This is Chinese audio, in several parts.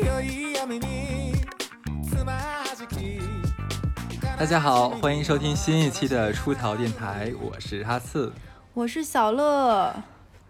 強い闇につまじき大家好，欢迎收听新一期的出逃电台，我是哈刺。我是小乐，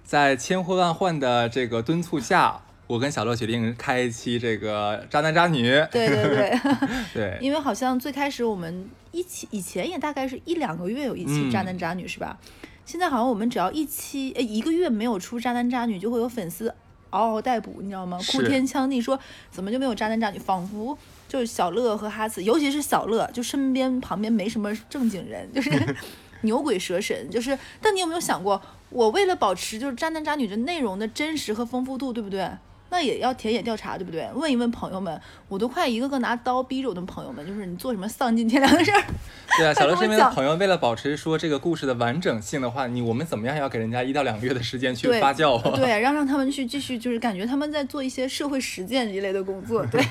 在千呼万唤的这个敦促下，我跟小乐决定开一期这个渣男渣女。对对对，对，因为好像最开始我们一起以前也大概是一两个月有一期嗯渣男渣女、是吧？现在好像我们只要一期呃一个月没有出渣男渣女，就会有粉丝 嗷嗷待哺，你知道吗？哭天抢地说怎么就没有渣男渣女？仿佛就是小乐和哈子，尤其是小乐，就身边旁边没什么正经人，就是 牛鬼蛇神，就是。但你有没有想过，我为了保持就是渣男渣女的内容的真实和丰富度，对不对？那也要田野调查，对不对？问一问朋友们，我都快一个个拿刀逼着我的朋友们，就是你做什么丧尽天良的事儿？对啊，小乐快跟我讲身边的朋友为了保持说这个故事的完整性的话，你我们怎么样也要给人家一到两个月的时间去发酵。啊对，让让他们去继续，就是感觉他们在做一些社会实践一类的工作，对。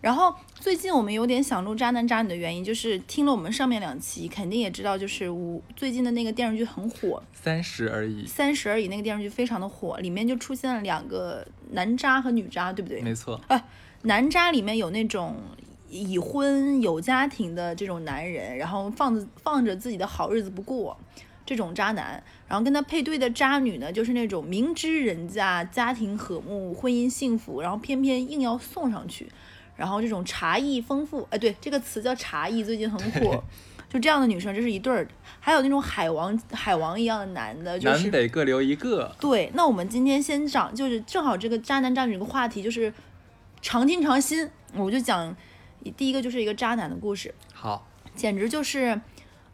然后最近我们有点想录渣男渣女的原因，就是听了我们上面两期，肯定也知道，就是我最近的那个电视剧很火，三十而已，三十而已》那个电视剧非常的火，里面就出现了两个男渣和女渣，对不对？没错，男渣里面有那种已婚有家庭的这种男人，然后放着放着自己的好日子不过，这种渣男。然后跟他配对的渣女呢，就是那种明知人家家庭和睦、婚姻幸福，然后偏偏硬要送上去。然后这种茶艺丰富，哎，对，这个词叫茶艺，最近很火。就这样的女生，这是一对儿。还有那种海王海王一样的男的，就是南北各留一个。对，那我们今天先讲，就是正好这个渣男渣女这个话题，就是常听常新，我就讲第一个就是一个渣男的故事，好，简直就是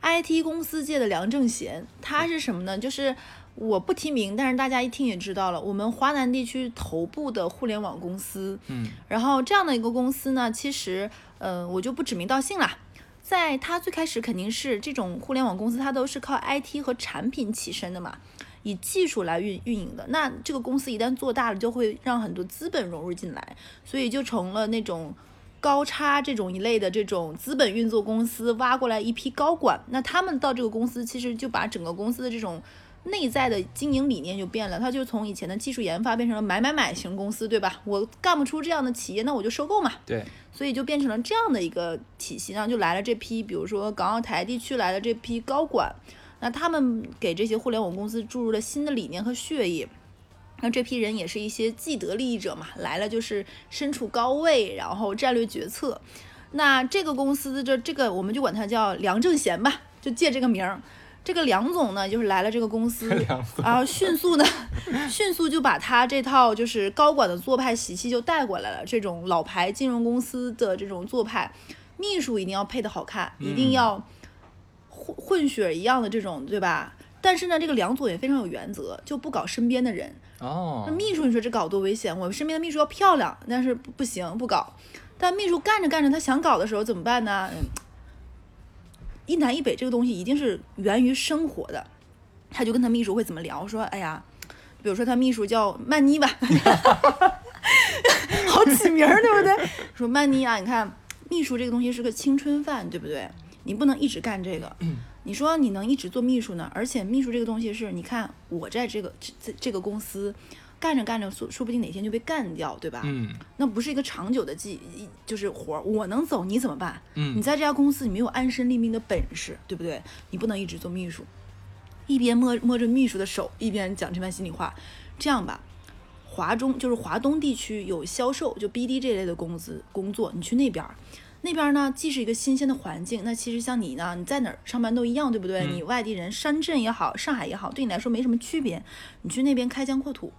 IT 公司界的梁正贤。他是什么呢？就是我不提名，但是大家一听也知道了，我们华南地区头部的互联网公司。嗯，然后这样的一个公司呢，其实，呃，我就不指名道姓啦。在它最开始肯定是这种互联网公司，它都是靠 IT 和产品起身的嘛，以技术来运运营的。那这个公司一旦做大了，就会让很多资本融入进来，所以就成了那种高差这种一类的这种资本运作公司挖过来一批高管。那他们到这个公司，其实就把整个公司的这种内在的经营理念就变了，它就从以前的技术研发变成了买买买型公司，对吧？我干不出这样的企业，那我就收购嘛。对，所以就变成了这样的一个体系，然后就来了这批，比如说港澳台地区来的这批高管，那他们给这些互联网公司注入了新的理念和血液。那这批人也是一些既得利益者嘛，来了就是身处高位，然后战略决策。那这个公司的这这个我们就管它叫梁正贤吧，就借这个名儿。这个梁总呢，就是来了这个公司，然后迅速的，迅速就把他这套就是高管的做派习气就带过来了。这种老牌金融公司的这种做派，秘书一定要配的好看，一定要混混血一样的这种，对吧？但是呢，这个梁总也非常有原则，就不搞身边的人。哦那，秘书，你说这搞多危险？我们身边的秘书要漂亮，但是不不行，不搞。但秘书干着干着，他想搞的时候怎么办呢？一南一北这个东西一定是源于生活的。他就跟他秘书会怎么聊？说，哎呀，比如说他秘书叫曼妮吧，好起名儿，对不对？说曼妮啊，你看秘书这个东西是个青春饭，对不对？你不能一直干这个。你说你能一直做秘书呢？而且秘书这个东西是，你看我在这个这这这个公司干着干着，说说不定哪天就被干掉，对吧？嗯那不是一个长久的计，就是活儿。我能走，你怎么办？嗯你在这家公司，你没有安身立命的本事，对不对？你不能一直做秘书，一边摸摸着秘书的手，一边讲这番心里话。这样吧，华中就是华东地区有销售，就 BD 这类的工资工作，你去那边儿。那边儿呢，既是一个新鲜的环境，那其实像你呢，你在哪儿上班都一样，对不对？嗯你外地人，深圳也好，上海也好，对你来说没什么区别。你去那边开疆扩土，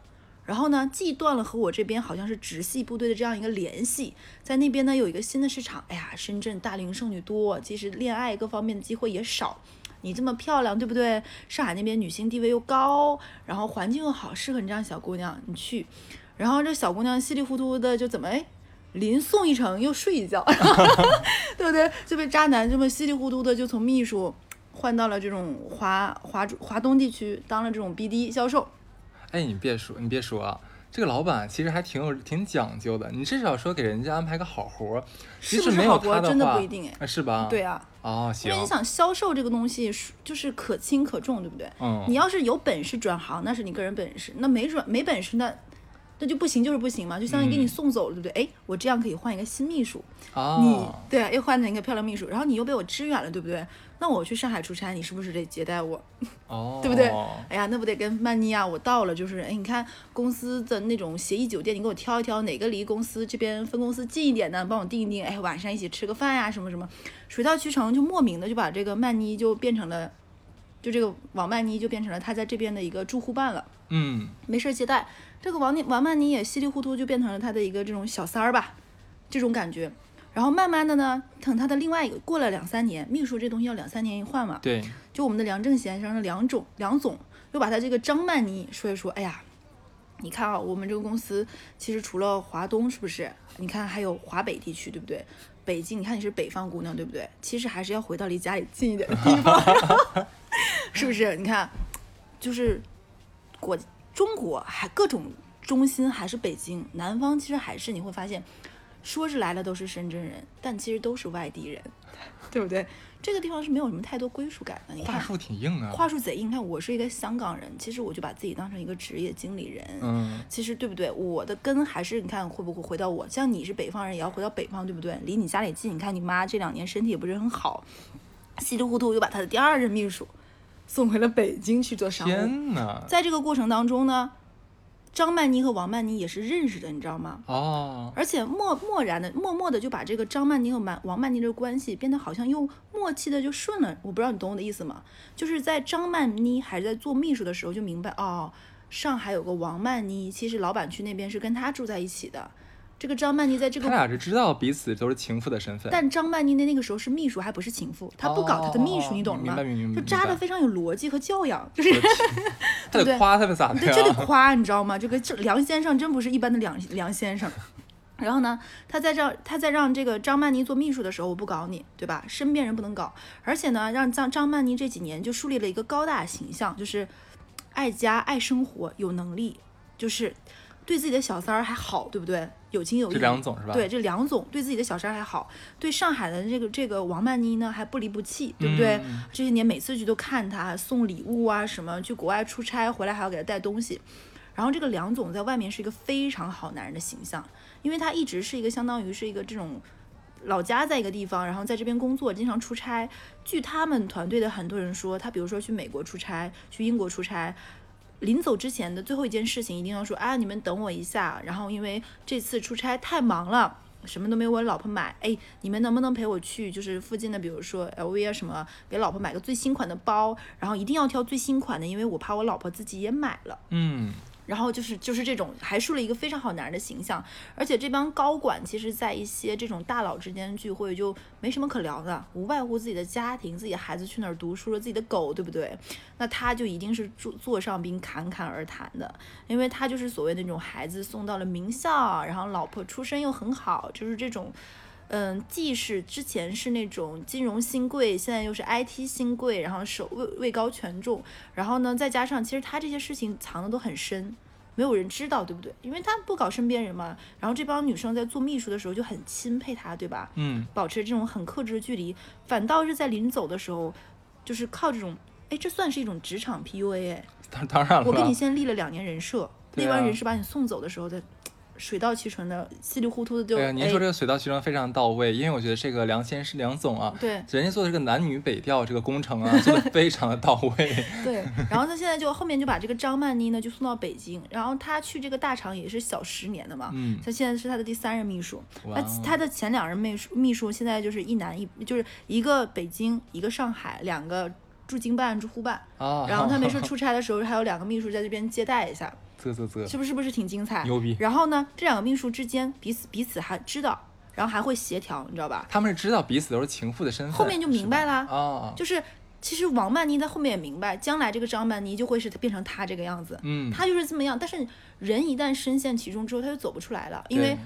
然后呢，既断了和我这边好像是直系部队的这样一个联系，在那边呢有一个新的市场。哎呀，深圳大龄剩女多，其实恋爱各方面的机会也少。你这么漂亮，对不对？上海那边女性地位又高，然后环境又好，适合你这样小姑娘，你去。然后这小姑娘稀里糊涂的就怎么哎，临送一程又睡一觉，对不对？就被渣男这么稀里糊涂的就从秘书换到了这种华华华东地区当了这种 BD 销售。哎，你别说，你别说啊，这个老板其实还挺有挺讲究的。你至少说给人家安排个好活儿，即是不使没有是好活真的话，不一定哎啊是吧？对啊，哦，行因为，你想销售这个东西是就是可轻可重，对不对？嗯，你要是有本事转行，那是你个人本事；那没转没本事，那那就不行就是不行嘛，就相当于给你嗯送走了，对不对？哎，我这样可以换一个新秘书，你哦，对啊，又换成一个漂亮秘书，然后你又被我支援了，对不对？那我去上海出差，你是不是得接待我？哦，对不对？哎呀，那不得跟曼妮啊，我到了就是，哎，你看公司的那种协议酒店，你给我挑一挑哪个离公司这边分公司近一点的，帮我订一订。哎，晚上一起吃个饭呀、什么什么，水到渠成，就莫名的就把这个曼妮就变成了，就这个王曼妮就变成了他在这边的一个住户办了。嗯，没事儿接待。这个王妮王曼妮也稀里糊涂就变成了他的一个这种小三儿吧，这种感觉。然后慢慢的呢，等他的另外一个过了两三年，秘书这东西要两三年一换嘛，对，就我们的梁正贤先生梁总梁总又把他这个张曼妮说一说，哎呀，你看啊，我们这个公司其实除了华东是不是？你看还有华北地区，对不对？北京，你看你是北方姑娘，对不对？其实还是要回到离家里近一点的地方，是不是？你看，就是国中国还各种中心还是北京，南方其实还是你会发现，说是来了都是深圳人，但其实都是外地人，对不对？这个地方是没有什么太多归属感的。你看，话术挺硬啊。话术贼硬。你看，我是一个香港人，其实我就把自己当成一个职业经理人。嗯，其实对不对？我的根还是你看会不会回到我？像你是北方人，也要回到北方，对不对？离你家里近。你看你妈这两年身体也不是很好，稀里糊涂又把她的第二任秘书送回了北京去做商务。天哪！在这个过程当中呢，张曼妮和王曼妮也是认识的，你知道吗？哦，而且默默然的、默默的就把这个张曼妮和曼王曼妮这个关系变得好像又默契的就顺了。我不知道你懂我的意思吗？就是在张曼妮还在做秘书的时候就明白哦，上海有个王曼妮，其实老板去那边是跟她住在一起的。这个张曼妮在这个他俩是知道彼此都是情妇的身份。但张曼妮那那个时候是秘书，还不是情妇，她不搞她的秘书，哦你懂了吗？明白明白就扎的非常有逻辑和教养，就是 他得夸他们咋的对，就得？夸，你知道吗？这个这梁先生真不是一般的梁梁先生。然后呢，他在让他在让这个张曼妮做秘书的时候，我不搞你，对吧？身边人不能搞，而且呢，让张张曼妮这几年就树立了一个高大形象，就是爱家、爱生活、有能力，就是对自己的小三儿还好，对不对？有情有义。这梁总是吧？对，这梁总对自己的小三还好，对上海的这个这个王曼妮呢还不离不弃，对不对？嗯这些年每次去都看她送礼物啊，什么去国外出差回来还要给她带东西。然后这个梁总在外面是一个非常好男人的形象，因为他一直是一个相当于是一个这种老家在一个地方，然后在这边工作，经常出差。据他们团队的很多人说，他比如说去美国出差，去英国出差，临走之前的最后一件事情，一定要说啊，你们等我一下。然后因为这次出差太忙了。什么都没有我老婆买，哎，你们能不能陪我去？就是附近的，比如说 LV 啊什么，给老婆买个最新款的包，然后一定要挑最新款的，因为我怕我老婆自己也买了。嗯，然后就是就是这种，还树了一个非常好男人的形象，而且这帮高管其实，在一些这种大佬之间聚会就没什么可聊的，无外乎自己的家庭、自己的孩子去哪儿读书了、自己的狗，对不对？那他就一定是坐坐上宾侃侃而谈的，因为他就是所谓那种孩子送到了名校，然后老婆出身又很好，就是这种。嗯，既是之前是那种金融新贵，现在又是 IT 新贵，然后手位位高权重，然后呢，再加上其实他这些事情藏的都很深，没有人知道，对不对？因为他不搞身边人嘛。然后这帮女生在做秘书的时候就很钦佩他，对吧？嗯，保持这种很克制的距离，反倒是在临走的时候，就是靠这种，哎，这算是一种职场 PUA 哎。当当然了，我跟你先立了两年人设，对啊立完人设把你送走的时候再水到渠成的、稀里糊涂的就，哎呀，您说这个水到渠成非常到位，因为我觉得这个梁先生梁总啊，对人家做的这个男女北调这个工程啊，做的非常的到位。对，然后他现在就后面就把这个张曼妮呢就送到北京，然后他去这个大厂也是小十年的嘛，嗯他现在是他的第三任秘书，那他的前两任秘书秘书现在就是一男一，就是一个北京，一个上海，两个驻京办驻沪办，啊，然后 他没事出差的时候还有两个秘书在这边接待一下，啧啧啧，是不是是不是挺精彩？牛逼。然后呢，这两个秘书之间彼此彼此还知道，然后还会协调，你知道吧？他们是知道彼此都是情妇的身份，后面就明白啦是吧？啊，就是其实王曼妮在后面也明白，将来这个张曼妮就会是变成她这个样子，嗯，她就是这么样。但是人一旦深陷其中之后，他就走不出来了，因为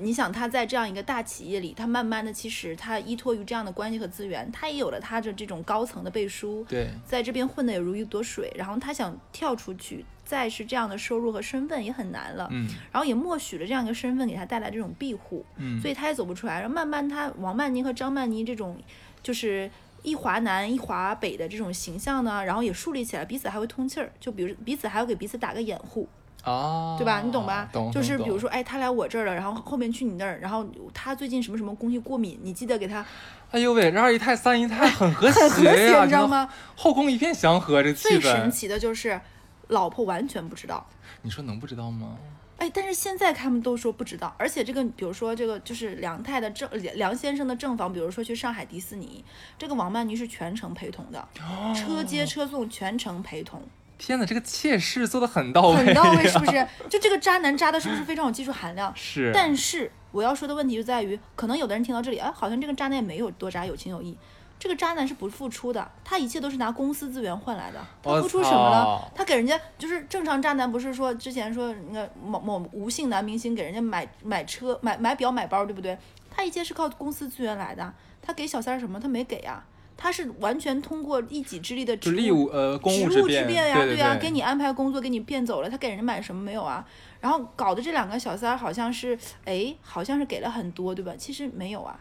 你想他在这样一个大企业里，他慢慢的其实他依托于这样的关系和资源，他也有了他的这种高层的背书，对，在这边混的也如鱼得水，然后他想跳出去，再是这样的收入和身份也很难了，嗯然后也默许了这样一个身份给他带来这种庇护，嗯，所以他也走不出来。然后慢慢他王曼妮和张曼妮这种就是一华南一华北的这种形象呢，然后也树立起来，彼此还会通气儿，就比如彼此还要给彼此打个掩护。哦，对吧？你懂吧？懂，就是比如说，哎，他来我这儿了，然后后面去你那儿，然后他最近什么什么东西过敏，你记得给他哎呦喂，这二姨太三姨太很和谐很和谐，你知道吗？后宫一片祥和，这气最神。奇的就是，老婆完全不知道。你说能不知道吗？哎，但是现在他们都说不知道，而且这个，比如说这个就是梁太的正梁先生的正房，比如说去上海迪士尼，这个王曼妮是全程陪同的，车接车送全程陪同，天哪，这个妾室做的很到位，很到位，是不？是？就这个渣男渣的是不是非常有技术含量？是，但是我要说的问题就在于，可能有的人听到这里，哎，好像这个渣男也没有多渣，有情有义。这个渣男是不付出的，他一切都是拿公司资源换来的。他付出什么了？他给人家就是正常渣男，不是说之前说那个某某吴姓男明星给人家买买车、买买表、买包，对不对？他一切是靠公司资源来的。他给小三什么？他没给啊，他是完全通过一己之力的就职利务呃公务职务之便，呀，对呀、对给你安排工作，给你变走了，他给人家买什么没有啊？然后搞的这两个小三好像是，哎，好像是给了很多，对吧？其实没有啊，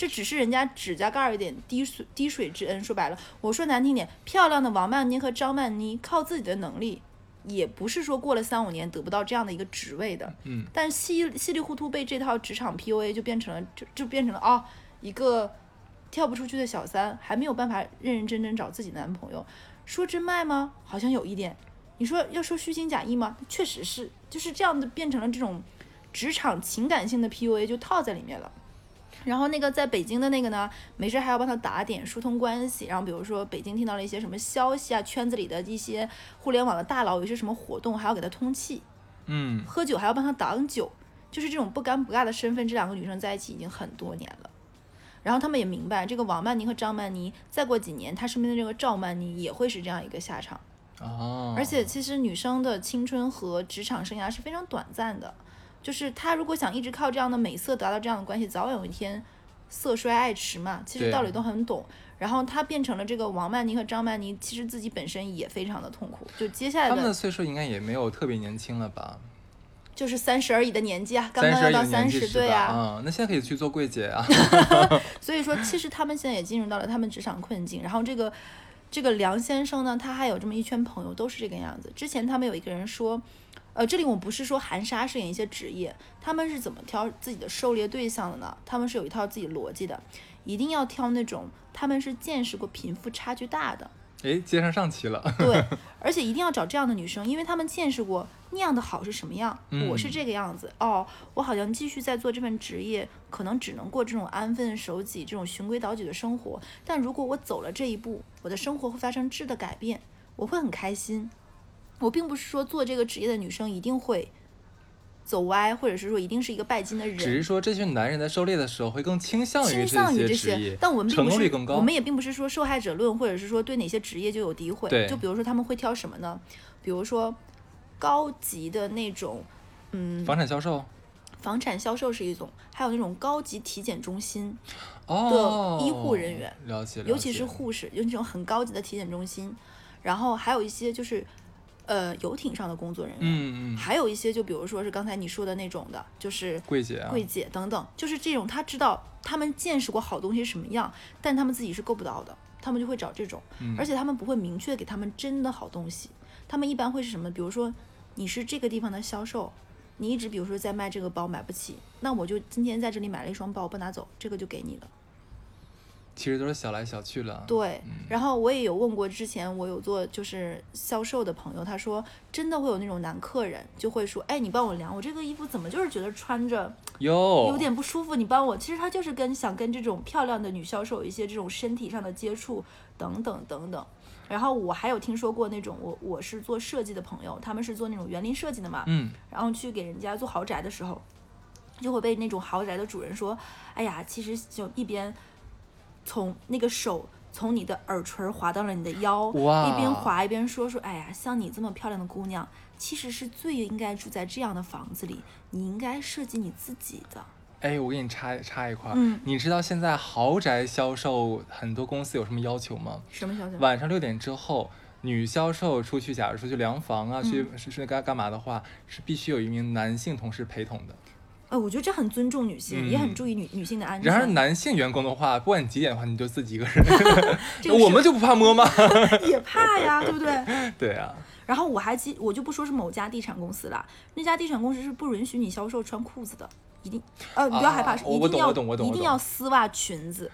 这只是人家指甲盖儿一点滴水滴水之恩。说白了，我说难听点，漂亮的王曼妮和张曼妮靠自己的能力，也不是说过了三五年得不到这样的一个职位的。嗯，但稀稀里糊涂被这套职场 PUA 就变成了就就变成了啊、一个跳不出去的小三，还没有办法认认真真找自己男朋友。说真卖吗？好像有一点。你说要说虚情假意吗？确实是，就是这样的变成了这种职场情感性的 PUA 就套在里面了。然后那个在北京的那个呢，没事还要帮他打点疏通关系。然后比如说北京听到了一些什么消息啊，圈子里的一些互联网的大佬有一些什么活动，还要给他通气。嗯，喝酒还要帮他挡酒，就是这种不尴不尬的身份，这两个女生在一起已经很多年了。然后他们也明白，这个王曼妮和张曼妮，再过几年，她身边的这个赵曼妮也会是这样一个下场。哦，而且其实女生的青春和职场生涯是非常短暂的，就是他如果想一直靠这样的美色得到这样的关系，早晚有一天色衰爱弛嘛，其实道理都很懂。然后他变成了这个王曼妮和张曼妮，其实自己本身也非常的痛苦。就接下来他们的岁数应该也没有特别年轻了吧？就是三十而已的年纪啊，刚刚要到三十对啊。嗯，那现在可以去做柜姐啊。所以说，其实他们现在也进入到了他们职场困境。然后这个这个梁先生呢，他还有这么一圈朋友，都是这个样子。之前他们有一个人说，呃，这里我不是说含沙射影一些职业，他们是怎么挑自己的狩猎对象的呢？他们是有一套自己逻辑的，一定要挑那种他们是见识过贫富差距大的，哎，接上上期了。对，而且一定要找这样的女生，因为她们见识过那样的好是什么样，我是嗯这个样子哦，我好像继续在做这份职业，可能只能过这种安分守己、这种循规蹈矩的生活。但如果我走了这一步，我的生活会发生质的改变，我会很开心。我并不是说做这个职业的女生一定会走歪，或者是说一定是一个拜金的人，只是说这群男人在狩猎的时候会更倾向于倾向于这这些职业，但我们并成不是。我们也并不是说受害者论，或者是说对哪些职业就有诋毁。对就比如说他们会挑什么呢？比如说高级的那种，嗯，房产销售房产销售是一种，还有那种高级体检中心，的，医护人员了解，了尤其是护士，有那种很高级的体检中心，然后还有一些就是，呃，游艇上的工作人员，嗯嗯，还有一些就比如说是刚才你说的那种的，就是柜姐啊，柜姐等等，就是这种他知道他们见识过好东西是什么样，但他们自己是够不到的，他们就会找这种，嗯而且他们不会明确给他们真的好东西，他们一般会是什么？比如说你是这个地方的销售，你一直比如说在卖这个包买不起，那我就今天在这里买了一双包，不拿走，这个就给你了。其实都是小来小去了。对，然后我也有问过，之前我有做就是销售的朋友，他说真的会有那种男客人就会说，哎，你帮我量，我这个衣服怎么就是觉得穿着有，有点不舒服，你帮我。其实他就是跟想跟这种漂亮的女销售有一些这种身体上的接触等等等等。然后我还有听说过那种我我是做设计的朋友，他们是做那种园林设计的嘛，嗯，然后去给人家做豪宅的时候，就会被那种豪宅的主人说，哎呀，其实就一边从那个手。从你的耳垂儿滑到了你的腰，哇一边滑一边说说，哎呀，像你这么漂亮的姑娘，其实是最应该住在这样的房子里，你应该设计你自己的。哎，我给你插插一块儿，嗯你知道现在豪宅销售很多公司有什么要求吗？什么要求？晚上六点之后，女销售出去，假如说去量房啊，去嗯是是干干嘛的话，是必须有一名男性同事陪同的。呃，我觉得这很尊重女性，也很嗯注意女女性的安全。然而男性员工的话，不管你几点的话，你就自己一个人，这个我们就不怕摸吗？也怕呀，对不对？对啊，然后我还记，我就不说是某家地产公司了，那家地产公司是不允许你销售穿裤子的，一定，呃，你不要害怕，一定要我懂我懂一定要丝袜裙子，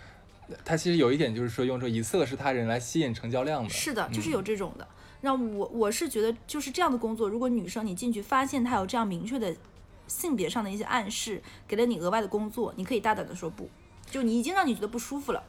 他其实有一点就是说，用这以色是他人来吸引成交量的。是的，就是嗯有这种的。那我我是觉得，就是这样的工作，如果女生你进去发现她有这样明确的性别上的一些暗示，给了你额外的工作，你可以大胆的说不，就你已经让你觉得不舒服了。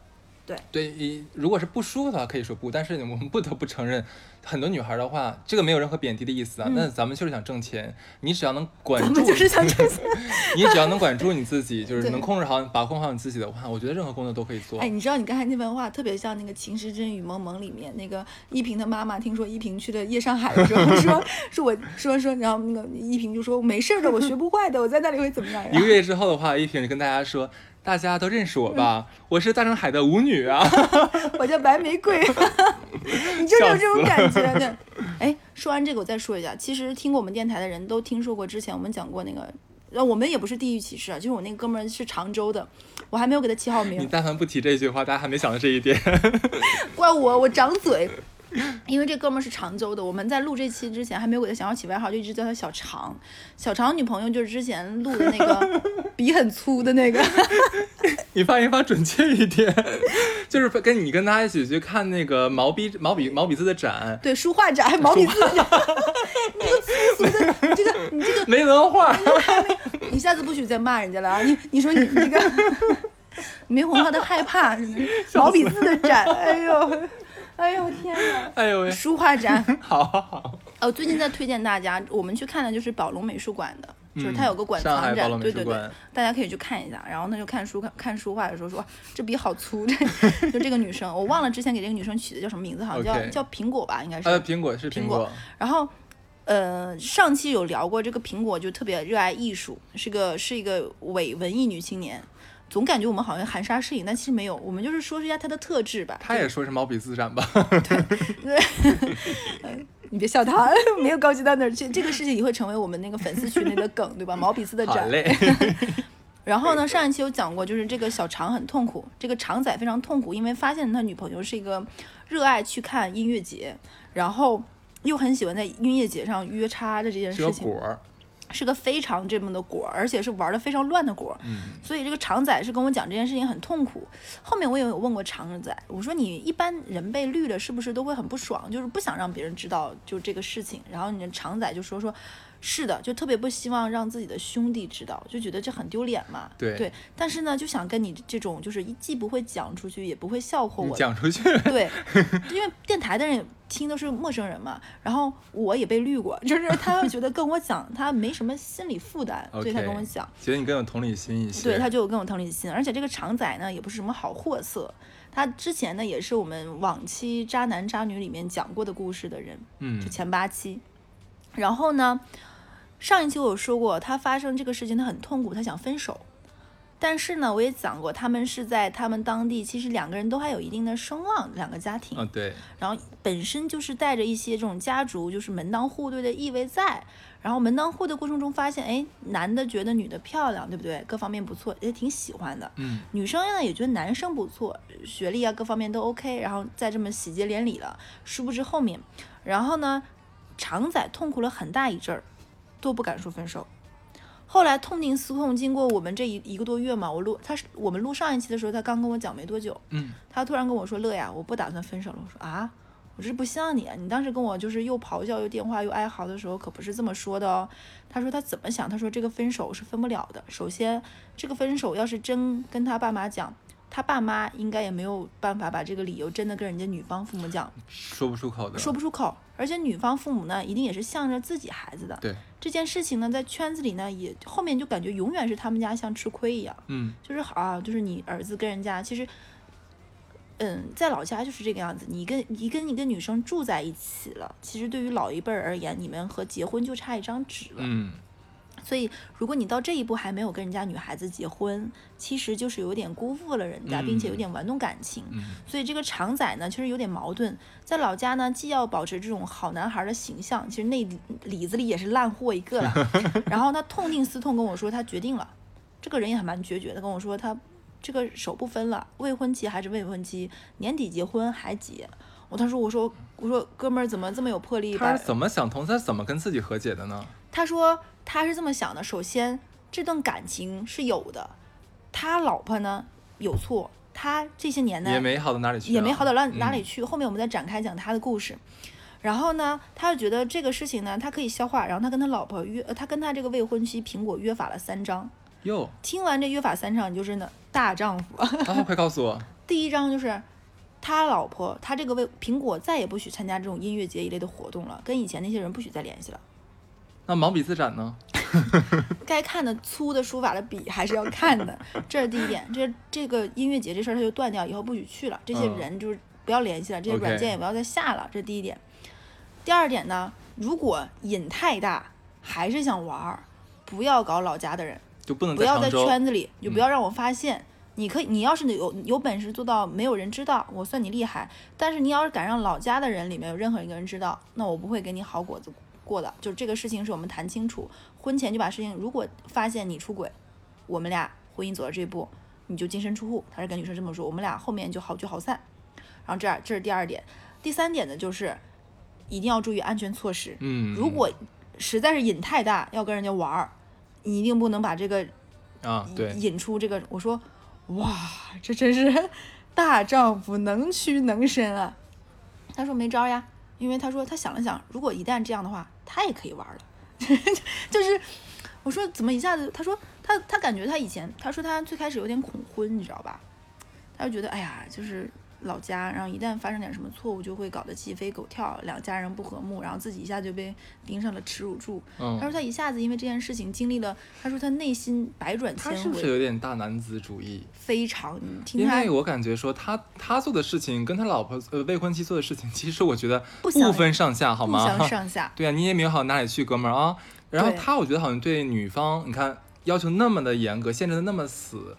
对，对如果是不舒服的话，可以说不，但是我们不得不承认，很多女孩的话，这个没有任何贬低的意思啊。那咱们就是想挣钱，你只要能管住，嗯咱们就是想挣钱。你只要能管住你自己，就是能控制好、把控好你自己的话，我觉得任何工作都可以做。哎，你知道你刚才那番话特别像那个《情深深雨蒙蒙》里面那个依萍的妈妈，听说依萍去了夜上海的时候说，说我说说，然后那个依萍就说没事儿的，我学不坏的，我在那里会怎么样？一个月之后的话，依萍就跟大家说。大家都认识我吧，我是大上海的舞女啊。我叫白玫瑰，你就是有这种感觉笑对。哎，说完这个，我再说一下，其实听过我们电台的人都听说过，之前我们讲过那个，呃，我们也不是地域歧视啊，就是我那个哥们儿是常州的，我还没有给他起好名你，但凡不提这句话，大家还没想到这一点。怪我，我长嘴。因为这哥们儿是常州的，我们在录这期之前还没有给他想要起外号，就一直叫他小常。小常女朋友就是之前录的那个 笔很粗的那个，你发音发准确一点，就是跟你跟他一起去看那个毛笔毛笔毛笔字的展，对，书画展，毛笔字展。你这个粗俗的，你这个你这个没文化。你下次不许再骂人家了啊！你你说你你这个没文化的害怕，毛笔字的展，哎呦，哎呦天哪！哎呦喂，书画展，好好好，哦，最近在推荐大家，我们去看的就是宝龙美术馆的，就是它有个馆嗯上海藏展，宝龙美对对对，大家可以去看一下。然后呢，就看书看看书画的时候说，这笔好粗，这 就这个女生，我忘了之前给这个女生取的叫什么名字，好像叫叫苹果吧，应该是。呃，苹果是苹苹果然后，呃，上期有聊过这个苹果就特别热爱艺术，是个是一个伪文艺女青年。总感觉我们好像含沙射影，但其实没有，我们就是说一下他的特质吧。他也说是毛笔字展吧？对 你别笑他，没有高级到哪儿去。这个事情也会成为我们那个粉丝群里的梗，对吧？毛笔字的展。然后呢，上一期有讲过，就是这个小常很痛苦，这个常仔非常痛苦，因为发现他女朋友是一个热爱去看音乐节，然后又很喜欢在音乐节上约叉的这件事情。果儿。是个非常这么的果儿，而且是玩的非常乱的果所以这个常仔是跟我讲这件事情很痛苦。后面我也有问过常仔，我说你一般人被绿了是不是都会很不爽，就是不想让别人知道就这个事情。然后你的常仔就说说。是的，就特别不希望让自己的兄弟知道，就觉得这很丢脸嘛。对对，但是呢，就想跟你这种，就是既不会讲出去，也不会笑话我，讲出去，对，因为电台的人听都是陌生人嘛，然后我也被绿过，就是他会觉得跟我讲，他没什么心理负担，所以他跟我讲，觉得你更有同理心一些。对，他就有更有同理心，而且这个长仔呢也不是什么好货色，他之前呢也是我们往期渣男渣女里面讲过的故事的人，嗯就前八期，然后呢，上一期我有说过，他发生这个事情他很痛苦，他想分手。但是呢，我也讲过，他们是在他们当地，其实两个人都还有一定的声望，两个家庭。嗯，对，然后本身就是带着一些这种家族就是门当户对的意味在，然后门当户对过程中发现，哎，男的觉得女的漂亮，对不对？各方面不错，也挺喜欢的。嗯，女生呢也觉得男生不错，学历啊各方面都 OK，然后再这么喜结连理了。殊不知后面，然后呢，常仔痛苦了很大一阵儿，都不敢说分手。后来痛定思痛，经过我们这一一个多月嘛，我录他是我们录上一期的时候，他刚跟我讲没多久，嗯，他突然跟我说：“乐呀，我不打算分手了。”我说：“啊，我这是不像你啊！你当时跟我就是又咆哮又电话又哀嚎的时候，可不是这么说的哦。”他说他怎么想？他说这个分手是分不了的。首先，这个分手要是真跟他爸妈讲，他爸妈应该也没有办法把这个理由真的跟人家女方父母讲，说不出口的，说不出口。而且女方父母呢，一定也是向着自己孩子的。对，这件事情呢，在圈子里呢，也后面就感觉永远是他们家像吃亏一样。嗯，就是好啊，就是你儿子跟人家其实，嗯，在老家就是这个样子。你跟你跟一个女生住在一起了，其实对于老一辈儿而言，你们和结婚就差一张纸了。嗯，所以，如果你到这一步还没有跟人家女孩子结婚，其实就是有点辜负了人家，并且有点玩弄感情。嗯所以这个长仔呢，其实有点矛盾。在老家呢，既要保持这种好男孩的形象，其实内里里子里也是烂货一个了。然后他痛定思痛跟我说，他决定了，这个人也还蛮决绝的，跟我说他这个手不分了，未婚妻还是未婚妻，年底结婚还结。我他说我说我说哥们儿怎么这么有魄力？他是怎么想通？他怎么跟自己和解的呢？他说他是这么想的：首先，这段感情是有的，他老婆呢有错，他这些年呢也没好到哪里去啊，也没好到哪哪里嗯去。后面我们再展开讲他的故事。然后呢，他就觉得这个事情呢，他可以消化。然后他跟他老婆约，呃，他跟他这个未婚妻苹果约法了三章。哟听完这约法三章，你就真的大丈夫。啊，快告诉我，第一章就是他老婆，他这个为苹果再也不许参加这种音乐节一类的活动了，跟以前那些人不许再联系了。那毛笔字展呢？该看的粗的书法的笔还是要看的，这是第一点。这这个音乐节这事儿它就断掉，以后不许去了。这些嗯人就是不要联系了，这些软件也不要再下了。这是第一点。第二点呢，如果瘾太大，还是想玩儿，不要搞老家的人，就不能不要在。圈子里，就不嗯要让我发现。你可以，你要是有有本事做到没有人知道，我算你厉害。但是你要是敢让老家的人里面有任何一个人知道，那我不会给你好果子过的。就这个事情是我们谈清楚，婚前就把事情，如果发现你出轨，我们俩婚姻走到这一步，你就净身出户。他是跟女生这么说，我们俩后面就好聚好散。然后这样，这是第二点。第三点呢，就是一定要注意安全措施。嗯，如果实在是瘾太大，要跟人家玩儿，你一定不能把这个啊，对，引出这个，我说，哇，这真是 大丈夫能屈能伸啊。他说没招呀，因为他说他想了想，如果一旦这样的话，他也可以玩了。就是我说怎么一下子，他说他他感觉他以前，他说他最开始有点恐婚，你知道吧？他就觉得哎呀，就是老家，然后一旦发生点什么错误，就会搞得鸡飞狗跳，两家人不和睦，然后自己一下就被盯上了耻辱柱。嗯他，说他一下子因为这件事情经历了，他说他内心百转千回，他是不是有点大男子主义？非常，你听他因为我感觉说他他做的事情跟他老婆呃未婚妻做的事情，其实我觉得不分上下，好吗不吗？相 上下，对啊，你也没有好到哪里去，哥们儿啊。然后他，我觉得好像对女方，你看要求那么的严格，限制的那么死，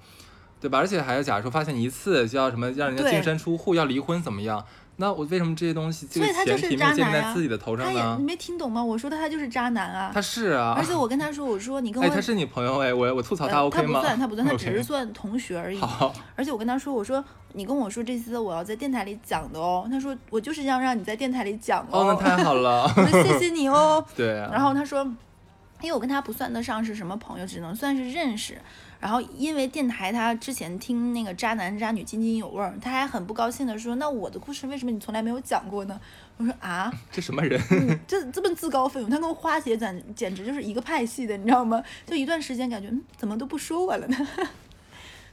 对吧？而且还要假如说发现一次就要什么让人家净身出户，要离婚怎么样？那我为什么这些东西这个所以他就是前提没建立渣男呀在自己的头他也你？没听懂吗？我说的他就是渣男啊，他是啊，而且我跟他说，我说你跟我，哎，他是你朋友哎，我我吐槽他呃 OK 吗？不算，他不算，他只是算同学而已。好，而且我跟他说，我说你跟我说这次我要在电台里讲的哦，他说我就是要让你在电台里讲哦，那太好了，我说谢谢你哦。对啊，然后他说，因为我跟他不算得上是什么朋友，只能算是认识。然后因为电台他之前听那个渣男渣女津津有味儿，他还很不高兴的说，那我的故事为什么你从来没有讲过呢？我说啊，这什么人？嗯，这这么自告奋勇，他跟花姐简简直就是一个派系的，你知道吗？就一段时间感觉，嗯，怎么都不说我了呢？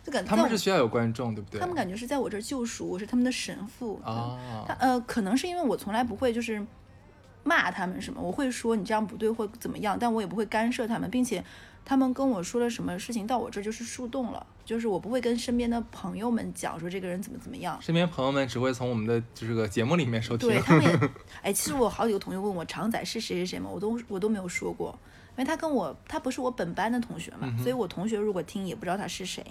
就感觉他们是需要有观众，对不对？他们感觉是在我这儿救赎，我是他们的神父。啊他，呃，可能是因为我从来不会就是骂他们什么，我会说你这样不对或怎么样，但我也不会干涉他们，并且他们跟我说了什么事情到我这儿就是树洞了，就是我不会跟身边的朋友们讲说这个人怎么怎么样。身边朋友们只会从我们的这个节目里面收听。对他们也，哎，其实我好几个同学问我常仔是谁谁谁嘛，我都我都没有说过，因为他跟我他不是我本班的同学嘛，所以我同学如果听也不知道他是谁。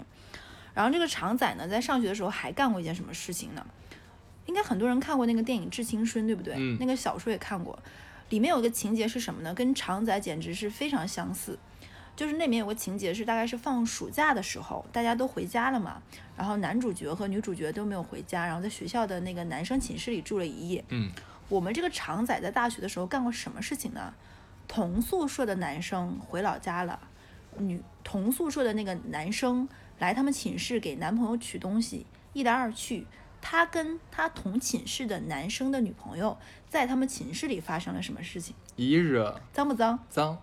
然后这个常仔呢，在上学的时候还干过一件什么事情呢？应该很多人看过那个电影《致青春》，对不对？嗯那个小说也看过，里面有一个情节是什么呢？跟常仔简直是非常相似。就是那边有个情节是大概是放暑假的时候，大家都回家了嘛，然后男主角和女主角都没有回家，然后在学校的那个男生寝室里住了一夜。嗯，我们这个常仔在大学的时候干过什么事情呢？同宿舍的男生回老家了，女同宿舍的那个男生来他们寝室给男朋友取东西，一来二去，他跟他同寝室的男生的女朋友在他们寝室里发生了什么事情？一日脏不脏？脏，